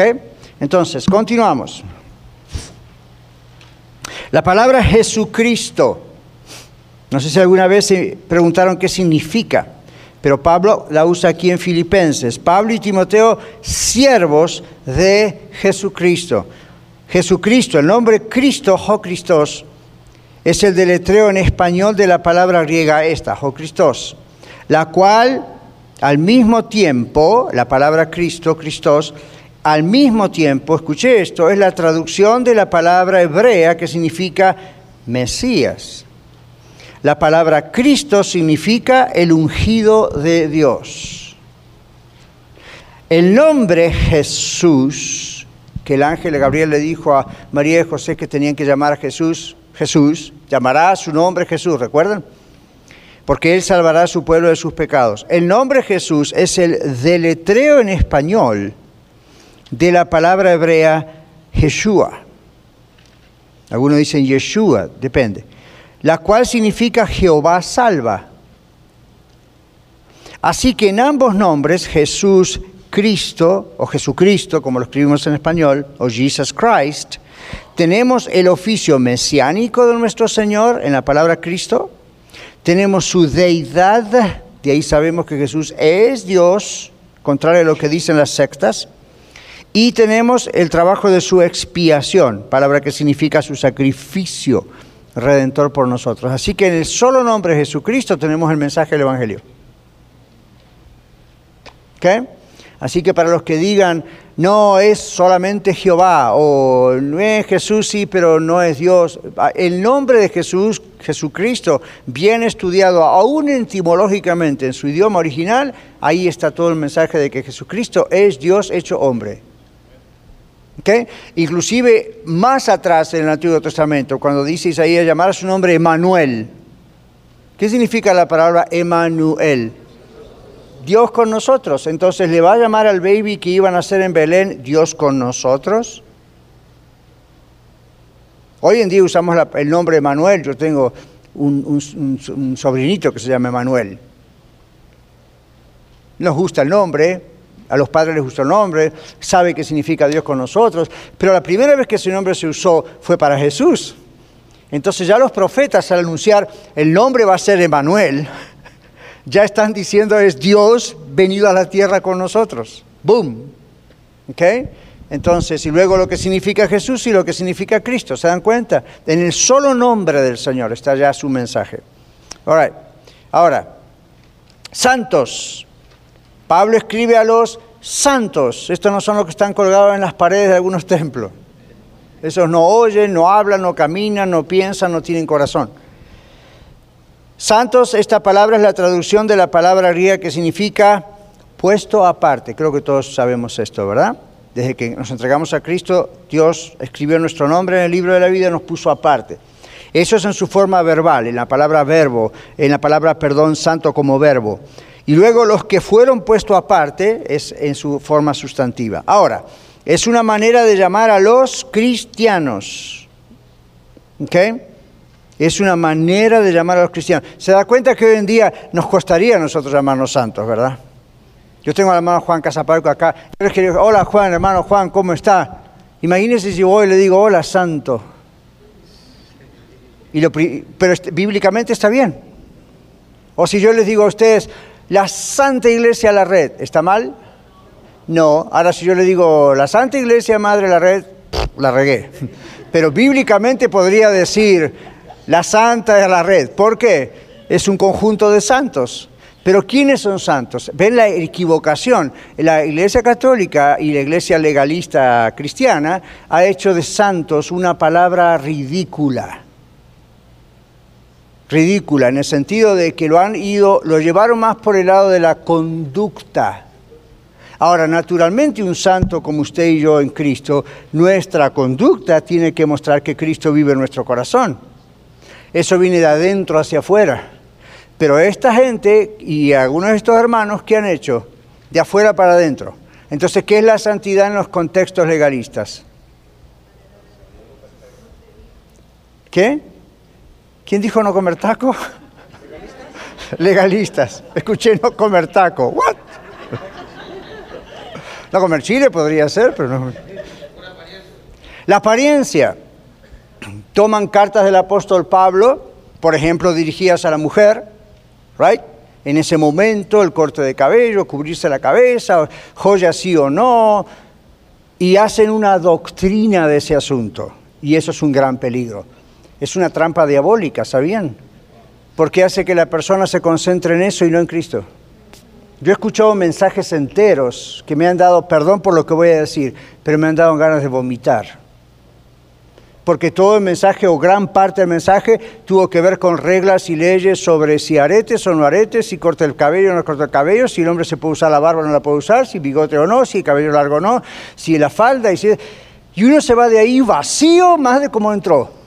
Entonces, continuamos. La palabra Jesucristo. No sé si alguna vez se preguntaron qué significa pero Pablo la usa aquí en Filipenses. Pablo y Timoteo, siervos de Jesucristo. Jesucristo, el nombre Cristo, Jo Christos, es el deletreo en español de la palabra griega esta, Jo Christos, la cual al mismo tiempo, la palabra Cristo, Christos, al mismo tiempo, escuché esto, es la traducción de la palabra hebrea que significa Mesías. La palabra Cristo significa el ungido de Dios. El nombre Jesús, que el ángel Gabriel le dijo a María y José que tenían que llamar a Jesús, Jesús, llamará a su nombre Jesús, ¿recuerdan? Porque Él salvará a su pueblo de sus pecados. El nombre Jesús es el deletreo en español de la palabra hebrea Yeshua. Algunos dicen Yeshua, depende la cual significa Jehová salva. Así que en ambos nombres, Jesús Cristo, o Jesucristo, como lo escribimos en español, o Jesus Christ, tenemos el oficio mesiánico de nuestro Señor en la palabra Cristo, tenemos su deidad, de ahí sabemos que Jesús es Dios, contrario a lo que dicen las sectas, y tenemos el trabajo de su expiación, palabra que significa su sacrificio redentor por nosotros. Así que en el solo nombre de Jesucristo tenemos el mensaje del Evangelio. ¿Ok? Así que para los que digan, no es solamente Jehová, o no es Jesús, sí, pero no es Dios, el nombre de Jesús, Jesucristo, bien estudiado, aún etimológicamente en su idioma original, ahí está todo el mensaje de que Jesucristo es Dios hecho hombre. ¿ok? Inclusive más atrás en el Antiguo Testamento, cuando dice Isaías llamar a su nombre Emanuel. ¿Qué significa la palabra Emanuel? Dios con nosotros. Entonces le va a llamar al baby que iban a nacer en Belén Dios con nosotros. Hoy en día usamos el nombre Emanuel. Yo tengo un, sobrinito que se llama Emanuel. Nos gusta el nombre, a los padres les gusta el nombre, sabe qué significa Dios con nosotros, pero la primera vez que ese nombre se usó fue para Jesús. Entonces ya los profetas al anunciar el nombre va a ser Emanuel, ya están diciendo es Dios venido a la tierra con nosotros. Boom. ¿Ok? Entonces, y luego lo que significa Jesús y lo que significa Cristo, ¿se dan cuenta? En el solo nombre del Señor está ya su mensaje. All right. Ahora, santos. Pablo escribe a los santos. Estos no son los que están colgados en las paredes de algunos templos. Esos no oyen, no hablan, no caminan, no piensan, no tienen corazón. Santos, esta palabra es la traducción de la palabra griega que significa puesto aparte. Creo que todos sabemos esto, ¿verdad? Desde que nos entregamos a Cristo, Dios escribió nuestro nombre en el libro de la vida y nos puso aparte. Eso es en su forma verbal, en la palabra verbo, en la palabra, perdón, santo como verbo. Y luego los que fueron puestos aparte es en su forma sustantiva. Ahora, es una manera de llamar a los cristianos. ¿Ok? Es una manera de llamar a los cristianos. Se da cuenta que hoy en día nos costaría a nosotros llamarnos santos, ¿verdad? Yo tengo al hermano Juan Casaparco acá. Yo les hola Juan, hermano Juan, ¿cómo está? Imagínense si voy le digo, hola santo. Y lo pero este- bíblicamente está bien. O si yo les digo a ustedes, la Santa Iglesia La Red, ¿está mal? No. Ahora si yo le digo, la Santa Iglesia Madre La Red, la regué. Pero bíblicamente podría decir, la Santa de la Red. ¿Por qué? Es un conjunto de santos. Pero ¿quiénes son santos? ¿Ven la equivocación? La Iglesia Católica y la Iglesia Legalista Cristiana ha hecho de santos una palabra ridícula ridícula en el sentido de que lo han ido, lo llevaron más por el lado de la conducta. Ahora, naturalmente un santo como usted y yo en Cristo, nuestra conducta tiene que mostrar que Cristo vive en nuestro corazón. Eso viene de adentro hacia afuera. Pero esta gente y algunos de estos hermanos, ¿qué han hecho? De afuera para adentro. Entonces, ¿qué es la santidad en los contextos legalistas? ¿Qué? ¿Quién dijo no comer taco? Legalistas. Escuché no comer taco. ¿What? No comer chile podría ser, pero no. La apariencia. Toman cartas del apóstol Pablo, por ejemplo, dirigidas a la mujer, right? En ese momento, el corte de cabello, cubrirse la cabeza, joya sí o no, y hacen una doctrina de ese asunto. Y eso es un gran peligro. Es una trampa diabólica, ¿sabían? Porque hace que la persona se concentre en eso y no en Cristo. Yo he escuchado mensajes enteros que me han dado, perdón por lo que voy a decir, pero me han dado ganas de vomitar. Porque todo el mensaje o gran parte del mensaje tuvo que ver con reglas y leyes sobre si aretes o no aretes, si corta el cabello o no corta el cabello, si el hombre se puede usar la barba o no la puede usar, si bigote o no, si el cabello largo o no, si la falda. Y, si... y uno se va de ahí vacío más de como entró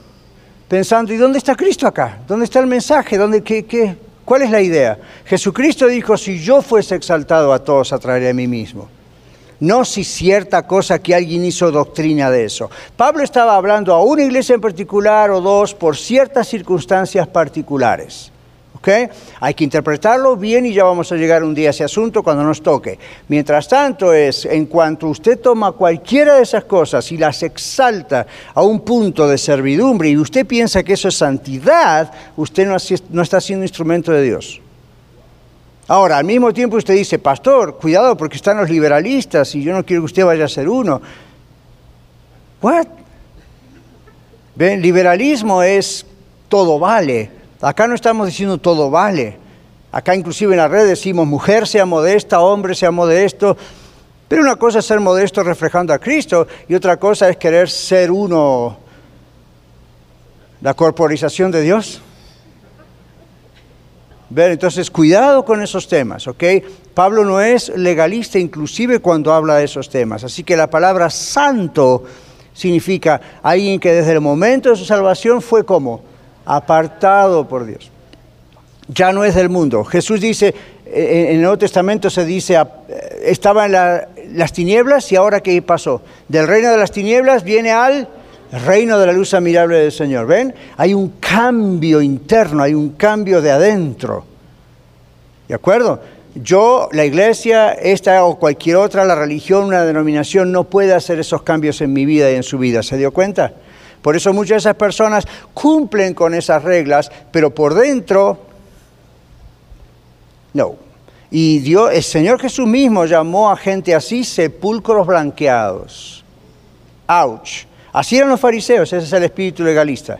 pensando, ¿y dónde está Cristo acá? ¿Dónde está el mensaje? ¿Dónde, qué, qué? ¿Cuál es la idea? Jesucristo dijo, si yo fuese exaltado a todos, atraeré a mí mismo. No si cierta cosa que alguien hizo doctrina de eso. Pablo estaba hablando a una iglesia en particular o dos por ciertas circunstancias particulares. Hay que interpretarlo bien y ya vamos a llegar un día a ese asunto cuando nos toque. Mientras tanto es, en cuanto usted toma cualquiera de esas cosas y las exalta a un punto de servidumbre y usted piensa que eso es santidad, usted no está siendo instrumento de Dios. Ahora, al mismo tiempo usted dice, pastor, cuidado porque están los liberalistas y yo no quiero que usted vaya a ser uno. What? ¿Ven? Liberalismo es todo vale. Acá no estamos diciendo todo vale. Acá inclusive en la red decimos mujer sea modesta, hombre sea modesto. Pero una cosa es ser modesto reflejando a Cristo y otra cosa es querer ser uno, la corporización de Dios. Entonces, cuidado con esos temas, ¿ok? Pablo no es legalista inclusive cuando habla de esos temas. Así que la palabra santo significa alguien que desde el momento de su salvación fue como apartado por Dios. Ya no es del mundo. Jesús dice, eh, en el Nuevo Testamento se dice, ah, eh, estaba en la- las tinieblas y ahora qué pasó. Del reino de las tinieblas viene al reino de la luz admirable del Señor. ¿Ven? Hay un cambio interno, hay un cambio de adentro. ¿De acuerdo? Yo, la iglesia, esta o cualquier otra, la religión, una denominación, no puede hacer esos cambios en mi vida y en su vida. ¿Se dio cuenta? Por eso muchas de esas personas cumplen con esas reglas, pero por dentro, no. Y Dios, el Señor Jesús mismo llamó a gente así sepulcros blanqueados. Ouch. Así eran los fariseos, ese es el espíritu legalista.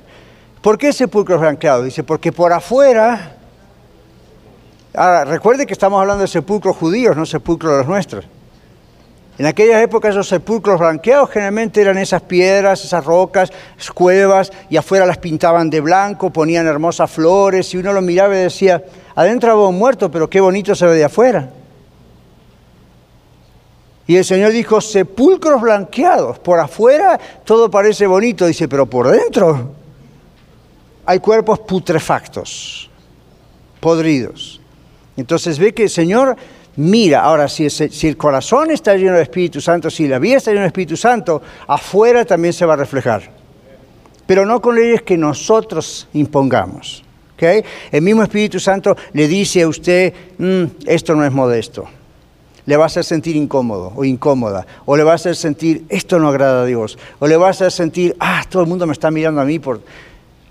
¿Por qué sepulcros blanqueados? Dice, porque por afuera Ahora, recuerde que estamos hablando de sepulcros judíos, no sepulcros de los nuestros. En aquellas épocas esos sepulcros blanqueados generalmente eran esas piedras, esas rocas, cuevas, y afuera las pintaban de blanco, ponían hermosas flores, y uno lo miraba y decía, adentro había un muerto, pero qué bonito se ve de afuera. Y el Señor dijo, sepulcros blanqueados, por afuera todo parece bonito, dice, pero por dentro hay cuerpos putrefactos, podridos. Entonces ve que el Señor mira, ahora si, el corazón está lleno de Espíritu Santo, si la vida está llena de Espíritu Santo, afuera también se va a reflejar. Pero no con leyes que nosotros impongamos. ¿ok? El mismo Espíritu Santo le dice a usted, "Mm, esto no es modesto. Le va a hacer sentir incómodo o incómoda. O le va a hacer sentir, esto no agrada a Dios. O le va a hacer sentir, ah, todo el mundo me está mirando a mí por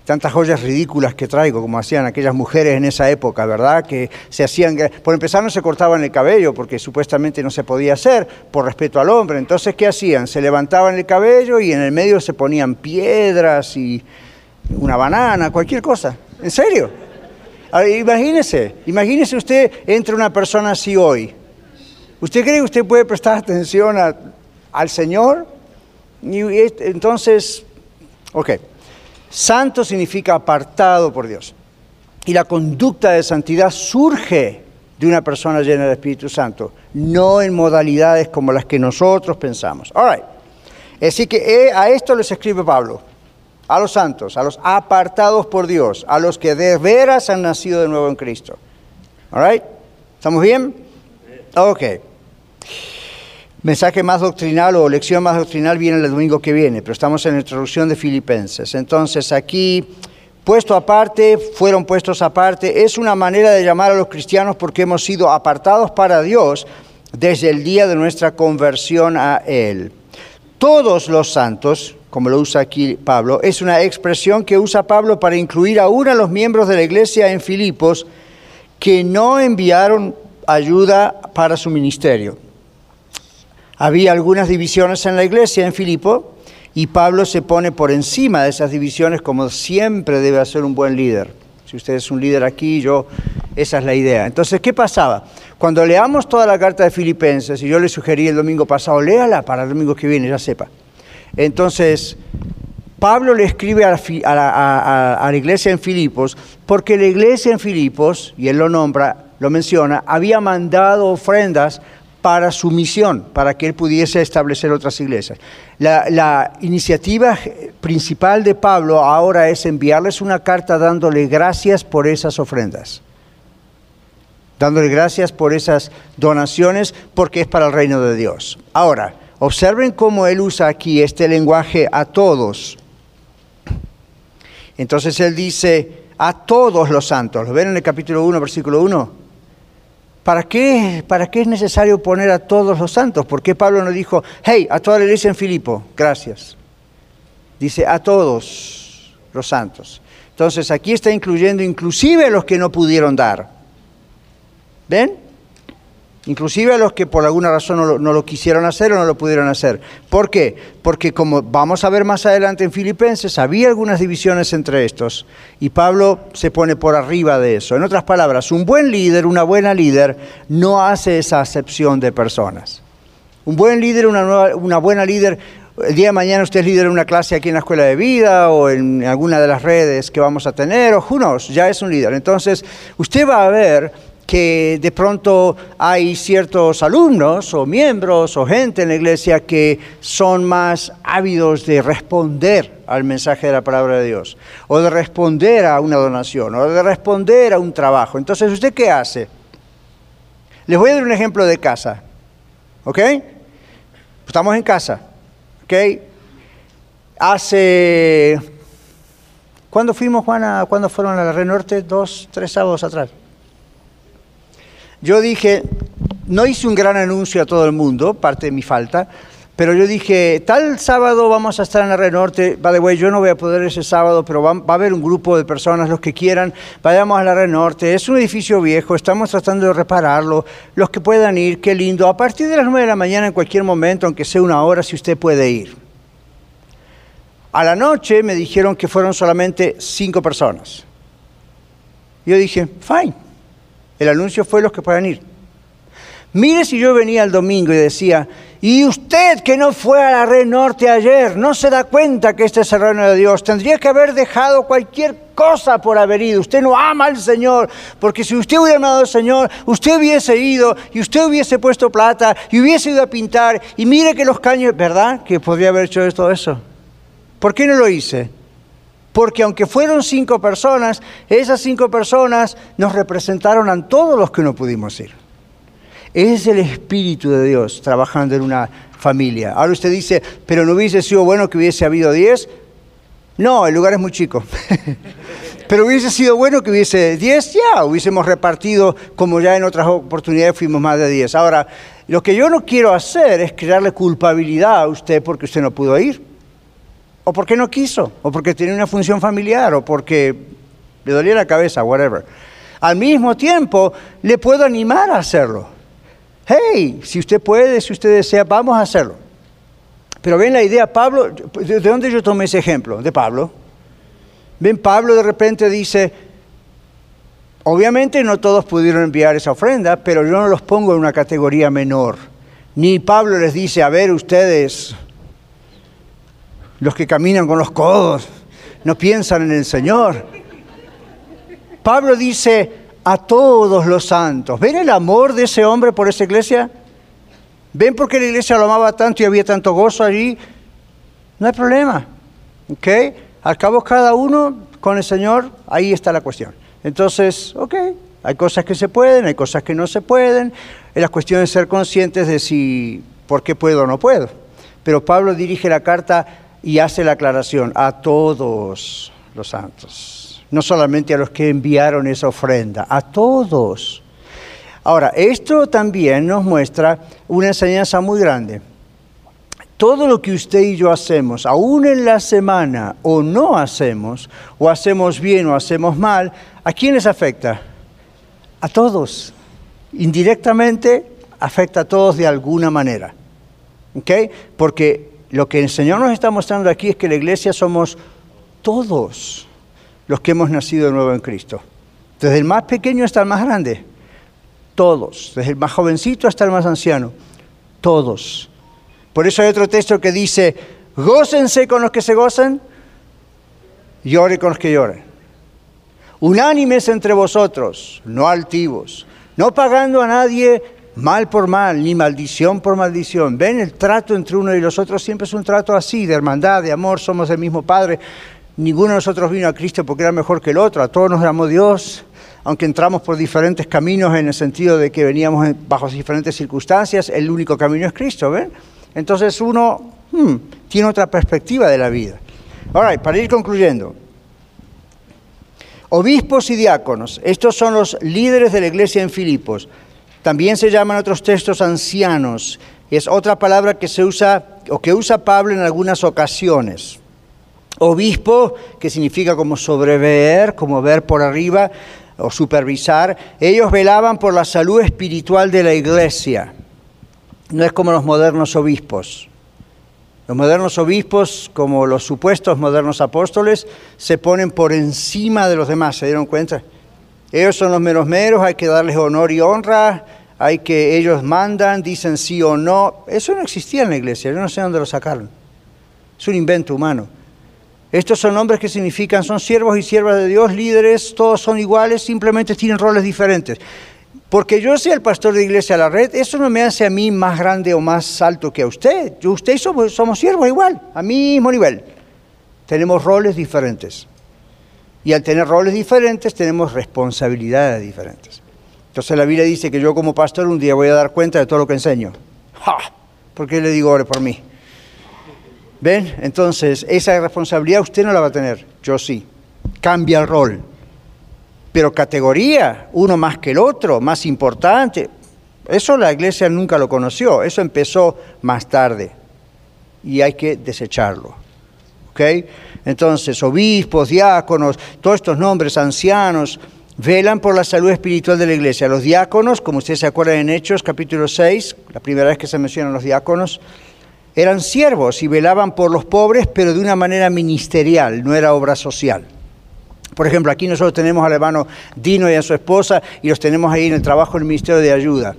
tantas joyas ridículas que traigo, como hacían aquellas mujeres en esa época, ¿verdad? Que se hacían, por empezar no se cortaban el cabello, porque supuestamente no se podía hacer, por respeto al hombre. Entonces, ¿qué hacían? Se levantaban el cabello y en el medio se ponían piedras y una banana, cualquier cosa. ¿En serio? Ahora, imagínese, imagínese usted entre una persona así hoy. ¿Usted cree que usted puede prestar atención al Señor? Entonces, ok. Santo significa apartado por Dios. Y la conducta de santidad surge de una persona llena del Espíritu Santo, no en modalidades como las que nosotros pensamos. All right. Así que eh, a esto les escribe Pablo, a los santos, a los apartados por Dios, a los que de veras han nacido de nuevo en Cristo. All right. ¿Estamos bien? Ok. Mensaje más doctrinal o lección más doctrinal viene el domingo que viene, pero estamos en la introducción de Filipenses. Entonces aquí, puesto aparte, fueron puestos aparte, es una manera de llamar a los cristianos porque hemos sido apartados para Dios desde el día de nuestra conversión a Él. Todos los santos, como lo usa aquí Pablo, es una expresión que usa Pablo para incluir aún a los miembros de la iglesia en Filipos que no enviaron ayuda para su ministerio. Había algunas divisiones en la iglesia en Filipo y Pablo se pone por encima de esas divisiones como siempre debe hacer un buen líder. Si usted es un líder aquí, yo, esa es la idea. Entonces, ¿qué pasaba? Cuando leamos toda la carta de Filipenses, y yo le sugerí el domingo pasado, léala para el domingo que viene, ya sepa. Entonces, Pablo le escribe a la, a la iglesia en Filipos, porque la iglesia en Filipos, y él lo nombra, lo menciona, había mandado ofrendas para su misión, para que él pudiese establecer otras iglesias. La, iniciativa principal de Pablo ahora es enviarles una carta dándole gracias por esas ofrendas, dándole gracias por esas donaciones, porque es para el reino de Dios. Ahora, observen cómo él usa aquí este lenguaje a todos. Entonces él dice a todos los santos. ¿Lo ven en el capítulo 1, versículo 1? ¿Para qué, ¿Para qué es necesario poner a todos los santos? ¿Por qué Pablo no dijo, hey, a toda la iglesia en Filipo, gracias? Dice a todos los santos. Entonces aquí está incluyendo inclusive a los que no pudieron dar. ¿Ven? Inclusive a los que por alguna razón no lo, quisieron hacer o no lo pudieron hacer. ¿Por qué? Porque como vamos a ver más adelante en Filipenses, había algunas divisiones entre estos y Pablo se pone por arriba de eso. En otras palabras, un buen líder, una buena líder, no hace esa acepción de personas. Un buen líder, una, nueva- una buena líder, El día de mañana usted es líder en una clase aquí en la Escuela de Vida o en alguna de las redes que vamos a tener, o who ya es un líder. Entonces, usted va a ver que de pronto hay ciertos alumnos o miembros o gente en la iglesia que son más ávidos de responder al mensaje de la palabra de Dios, o de responder a una donación, o de responder a un trabajo. Entonces, ¿usted qué hace? Les voy a dar un ejemplo de casa, ¿ok? Estamos en casa, ¿ok? Hace... ¿Cuándo fuimos, Juana? ¿Cuándo fueron a la Red Norte? Dos, tres sábados atrás. Yo dije, no hice un gran anuncio a todo el mundo, parte de mi falta, pero yo dije, tal sábado vamos a estar en la Red Norte, by the way, yo no voy a poder ese sábado, pero va, a haber un grupo de personas, los que quieran, vayamos a la Red Norte, es un edificio viejo, estamos tratando de repararlo, los que puedan ir, qué lindo, a partir de las 9 de la mañana en cualquier momento, aunque sea una hora, si usted puede ir. A la noche me dijeron que fueron solamente cinco personas. Yo dije, fine. El anuncio fue los que puedan ir. Mire si yo venía el domingo y decía, y usted que no fue a la red norte ayer, no se da cuenta que este es el reino de Dios, tendría que haber dejado cualquier cosa por haber ido. Usted no ama al Señor, porque si usted hubiera amado al Señor, usted hubiese ido y usted hubiese puesto plata y hubiese ido a pintar y mire que los caños, ¿verdad? Que podría haber hecho todo eso. ¿Por qué no lo hice? Porque aunque fueron cinco personas, esas cinco personas nos representaron a todos los que no pudimos ir. Es el Espíritu de Dios trabajando en una familia. Ahora usted dice, pero no hubiese sido bueno que hubiese habido diez. No, el lugar es muy chico. pero hubiese sido bueno que hubiese diez, ya, hubiésemos repartido, como ya en otras oportunidades fuimos más de diez. Ahora, lo que yo no quiero hacer es crearle culpabilidad a usted porque usted no pudo ir o porque no quiso, o porque tenía una función familiar, o porque le dolía la cabeza, whatever. Al mismo tiempo, le puedo animar a hacerlo. Hey, si usted puede, si usted desea, vamos a hacerlo. Pero ven la idea, Pablo, ¿de dónde yo tomé ese ejemplo? De Pablo. Ven, Pablo de repente dice, obviamente no todos pudieron enviar esa ofrenda, pero yo no los pongo en una categoría menor. Ni Pablo les dice, a ver, ustedes, los que caminan con los codos, no piensan en el Señor. Pablo dice a todos los santos, ¿ven el amor de ese hombre por esa iglesia? ¿Ven por qué la iglesia lo amaba tanto y había tanto gozo allí? No hay problema. ¿Ok? Al cabo cada uno con el Señor, ahí está la cuestión. Entonces, ok, hay cosas que se pueden, hay cosas que no se pueden. Es la cuestión de ser conscientes de si, por qué puedo o no puedo. Pero Pablo dirige la carta y hace la aclaración a todos los santos, no solamente a los que enviaron esa ofrenda, a todos. Ahora, esto también nos muestra una enseñanza muy grande. Todo lo que usted y yo hacemos, aún en la semana, o no hacemos, o hacemos bien o hacemos mal, ¿a quiénes afecta? A todos. Indirectamente afecta a todos de alguna manera. ¿Ok? Porque lo que el Señor nos está mostrando aquí es que la iglesia somos todos los que hemos nacido de nuevo en Cristo. Desde el más pequeño hasta el más grande. Todos. Desde el más jovencito hasta el más anciano. Todos. Por eso hay otro texto que dice, gócense con los que se gozan, llore con los que lloren. Unánimes entre vosotros, no altivos, no pagando a nadie mal por mal, ni maldición por maldición. Ven, el trato entre uno y los otros siempre es un trato así, de hermandad, de amor, somos del mismo Padre. Ninguno de nosotros vino a Cristo porque era mejor que el otro, a todos nos amó Dios, aunque entramos por diferentes caminos en el sentido de que veníamos bajo diferentes circunstancias, el único camino es Cristo, ¿ven? Entonces uno hmm, tiene otra perspectiva de la vida. Ahora, para ir concluyendo, obispos y diáconos, estos son los líderes de la iglesia en Filipos. También se llaman otros textos ancianos. Es otra palabra que se usa o que usa Pablo en algunas ocasiones. Obispo, que significa como sobrever, como ver por arriba o supervisar. Ellos velaban por la salud espiritual de la iglesia. No es como los modernos obispos. Los modernos obispos, como los supuestos modernos apóstoles, se ponen por encima de los demás, ¿se dieron cuenta? Ellos son los meros meros, hay que darles honor y honra, hay que ellos mandan, dicen sí o no. Eso no existía en la iglesia, yo no sé dónde lo sacaron. Es un invento humano. Estos son nombres que significan, son siervos y siervas de Dios, líderes, todos son iguales, simplemente tienen roles diferentes. Porque yo sea el pastor de iglesia la red, eso no me hace a mí más grande o más alto que a usted. Yo, usted y somos, somos siervos igual, a mismo nivel. Tenemos roles diferentes. Y al tener roles diferentes, tenemos responsabilidades diferentes. Entonces la Biblia dice que yo como pastor un día voy a dar cuenta de todo lo que enseño. ¡Ja! ¿Por qué le digo ore por mí? ¿Ven? Entonces, esa responsabilidad usted no la va a tener, yo sí. Cambia el rol. Pero categoría, uno más que el otro, más importante, eso la iglesia nunca lo conoció, eso empezó más tarde y hay que desecharlo. ¿Ok? Entonces, obispos, diáconos, todos estos nombres, ancianos, velan por la salud espiritual de la iglesia. Los diáconos, como ustedes se acuerdan en Hechos capítulo 6, la primera vez que se mencionan los diáconos, eran siervos y velaban por los pobres, pero de una manera ministerial, no era obra social. Por ejemplo, aquí nosotros tenemos al hermano Dino y a su esposa y los tenemos ahí en el trabajo del Ministerio de Ayuda.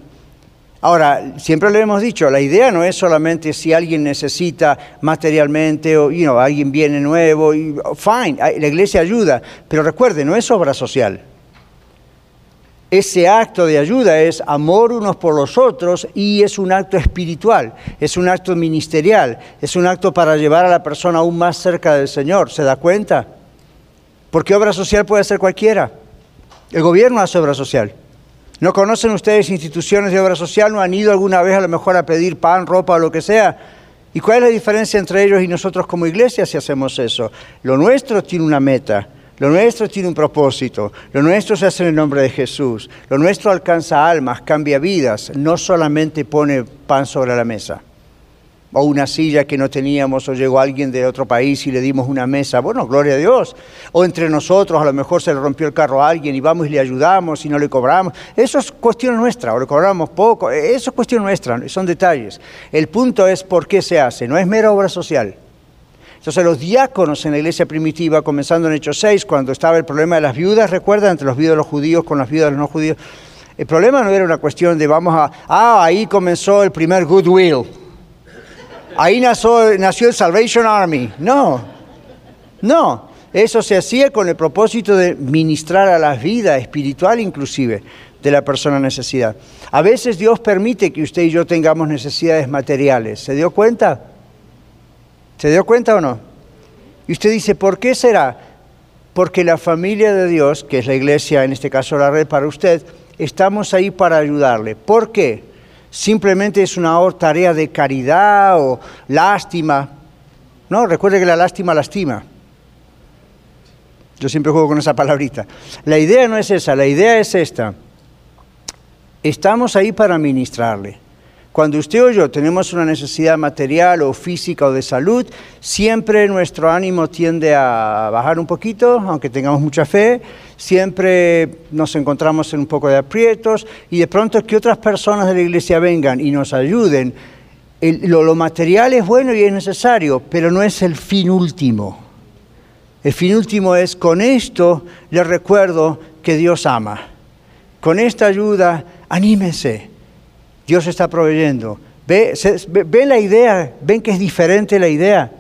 Ahora, siempre le hemos dicho, la idea no es solamente si alguien necesita materialmente o you alguien viene nuevo, y, fine, la iglesia ayuda, pero recuerde, no es obra social. Ese acto de ayuda es amor unos por los otros y es un acto espiritual, es un acto ministerial, es un acto para llevar a la persona aún más cerca del Señor. ¿Se da cuenta? Porque obra social puede ser cualquiera. El gobierno hace obra social. ¿No conocen ustedes instituciones de obra social? ¿No han ido alguna vez a lo mejor a pedir pan, ropa o lo que sea? ¿Y cuál es la diferencia entre ellos y nosotros como iglesia si hacemos eso? Lo nuestro tiene una meta, lo nuestro tiene un propósito, lo nuestro se hace en el nombre de Jesús, lo nuestro alcanza almas, cambia vidas, no solamente pone pan sobre la mesa o una silla que no teníamos, o llegó alguien de otro país y le dimos una mesa. Bueno, gloria a Dios. O entre nosotros, a lo mejor se le rompió el carro a alguien y vamos y le ayudamos y no le cobramos. Eso es cuestión nuestra, o le cobramos poco. Eso es cuestión nuestra, son detalles. El punto es por qué se hace, no es mera obra social. Entonces los diáconos en la iglesia primitiva, comenzando en Hechos 6, cuando estaba el problema de las viudas, recuerdan, entre los viudas de los judíos con las viudas de los no judíos, el problema no era una cuestión de vamos a, ah, ahí comenzó el primer goodwill ahí nació, el Salvation Army. No, no. Eso se hacía con el propósito de ministrar a la vida espiritual inclusive de la persona en necesidad. A veces Dios permite que usted y yo tengamos necesidades materiales. ¿Se dio cuenta? ¿Se dio cuenta o no? Y usted dice, ¿por qué será? Porque la familia de Dios, que es la iglesia, en este caso la red para usted, estamos ahí para ayudarle. ¿Por qué? Simplemente es una tarea de caridad o lástima. No, recuerde que la lástima lastima. Yo siempre juego con esa palabrita. La idea no es esa, la idea es esta. Estamos ahí para ministrarle. Cuando usted o yo tenemos una necesidad material o física o de salud, siempre nuestro ánimo tiende a bajar un poquito, aunque tengamos mucha fe, siempre nos encontramos en un poco de aprietos y de pronto que otras personas de la iglesia vengan y nos ayuden. lo, lo material es bueno y es necesario, pero no es el fin último. El fin último es, con esto le recuerdo que Dios ama. Con esta ayuda, anímese Dios está proveyendo. ¿Ve, la idea? ¿Ven que es diferente la idea?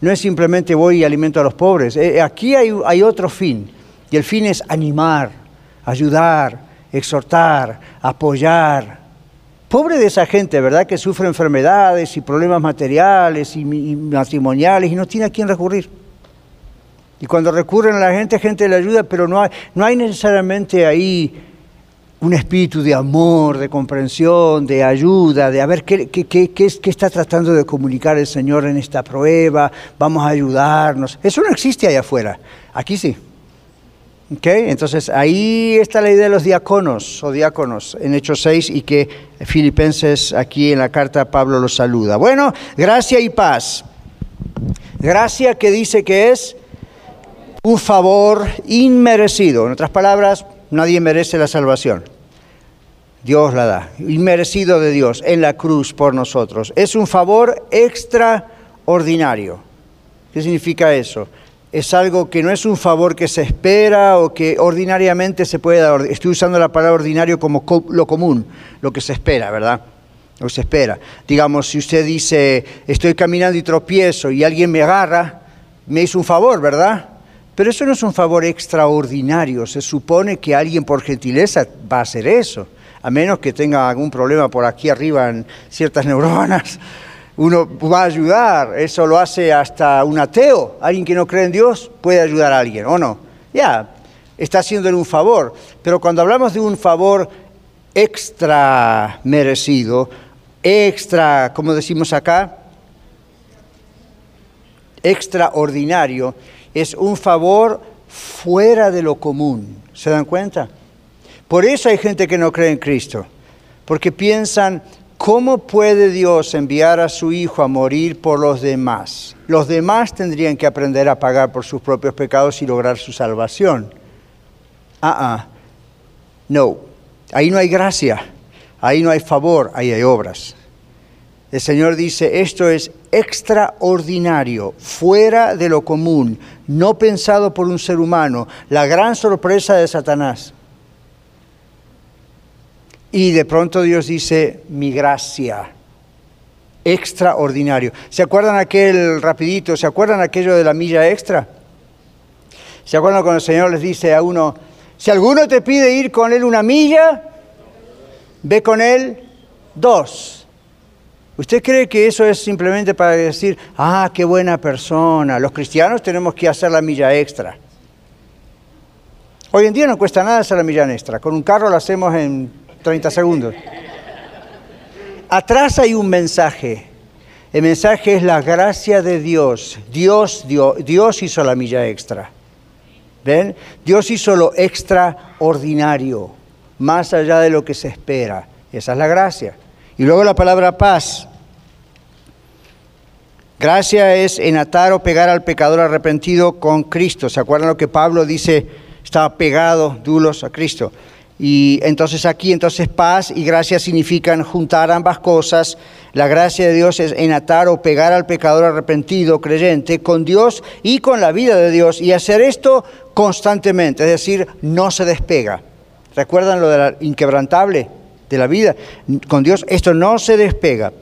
No es simplemente voy y alimento a los pobres. Eh, aquí hay, hay otro fin. Y el fin es animar, ayudar, exhortar, apoyar. Pobre de esa gente, ¿verdad? Que sufre enfermedades y problemas materiales y, matrimoniales y no tiene a quién recurrir. Y cuando recurren a la gente, gente le ayuda, pero no hay, no hay necesariamente ahí un espíritu de amor, de comprensión, de ayuda, de a ver qué, está tratando de comunicar el Señor en esta prueba, vamos a ayudarnos. Eso no existe allá afuera, aquí sí. ¿Okay? Entonces ahí está la idea de los diáconos o diáconos en Hechos 6 y que Filipenses aquí en la carta Pablo los saluda. Bueno, gracia y paz. Gracia que dice que es un favor inmerecido. En otras palabras, Nadie merece la salvación. Dios la da, inmerecido de Dios en la cruz por nosotros. Es un favor extraordinario. ¿Qué significa eso? Es algo que no es un favor que se espera o que ordinariamente se puede dar. Estoy usando la palabra ordinario como lo común, lo que se espera, ¿verdad? o se espera. Digamos, si usted dice, estoy caminando y tropiezo y alguien me agarra, me hizo un favor, ¿verdad? Pero eso no es un favor extraordinario. Se supone que alguien por gentileza va a hacer eso, a menos que tenga algún problema por aquí arriba en ciertas neuronas. Uno va a ayudar, eso lo hace hasta un ateo, alguien que no cree en Dios puede ayudar a alguien, ¿o no? Ya, está haciéndole un favor. Pero cuando hablamos de un favor extra merecido, extra, como decimos acá, extraordinario, es un favor fuera de lo común. ¿Se dan cuenta? Por eso hay gente que no cree en Cristo, porque piensan, ¿cómo puede Dios enviar a su Hijo a morir por los demás? Los demás tendrían que aprender a pagar por sus propios pecados y lograr su salvación. Ah, ah, no, ahí no hay gracia, ahí no hay favor, ahí hay obras. El Señor dice, esto es extraordinario, fuera de lo común, no pensado por un ser humano, la gran sorpresa de Satanás. Y de pronto Dios dice, mi gracia, extraordinario. ¿Se acuerdan aquel rapidito? ¿Se acuerdan aquello de la milla extra? ¿Se acuerdan cuando el Señor les dice a uno, si alguno te pide ir con él una milla, ve con él dos. ¿Usted cree que eso es simplemente para decir, ah, qué buena persona? Los cristianos tenemos que hacer la milla extra. Hoy en día no cuesta nada hacer la milla extra. Con un carro lo hacemos en 30 segundos. Atrás hay un mensaje. El mensaje es la gracia de Dios. Dios, Dios, Dios hizo la milla extra. ¿Ven? Dios hizo lo extraordinario, más allá de lo que se espera. Esa es la gracia. Y luego la palabra paz. Gracia es enatar o pegar al pecador arrepentido con Cristo. ¿Se acuerdan lo que Pablo dice? Estaba pegado, dulos a Cristo. Y entonces aquí, entonces paz y gracia significan juntar ambas cosas. La gracia de Dios es enatar o pegar al pecador arrepentido, creyente, con Dios y con la vida de Dios. Y hacer esto constantemente, es decir, no se despega. ¿Recuerdan lo de la inquebrantable? De la vida. Con Dios esto no se despega.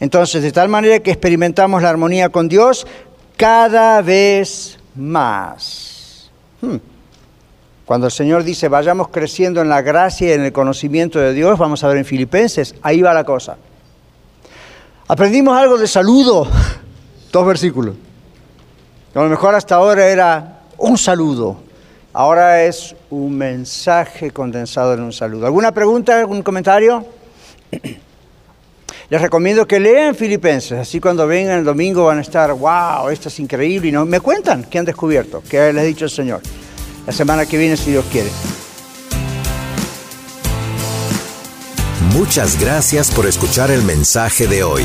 Entonces, de tal manera que experimentamos la armonía con Dios cada vez más. Hmm. Cuando el Señor dice, vayamos creciendo en la gracia y en el conocimiento de Dios, vamos a ver en Filipenses, ahí va la cosa. Aprendimos algo de saludo, dos versículos. A lo mejor hasta ahora era un saludo, Ahora es un mensaje condensado en un saludo. ¿Alguna pregunta, algún comentario? Les recomiendo que lean Filipenses, así cuando vengan el domingo van a estar, wow, esto es increíble, y no, me cuentan qué han descubierto, qué les ha dicho el Señor. La semana que viene, si Dios quiere. Muchas gracias por escuchar el mensaje de hoy.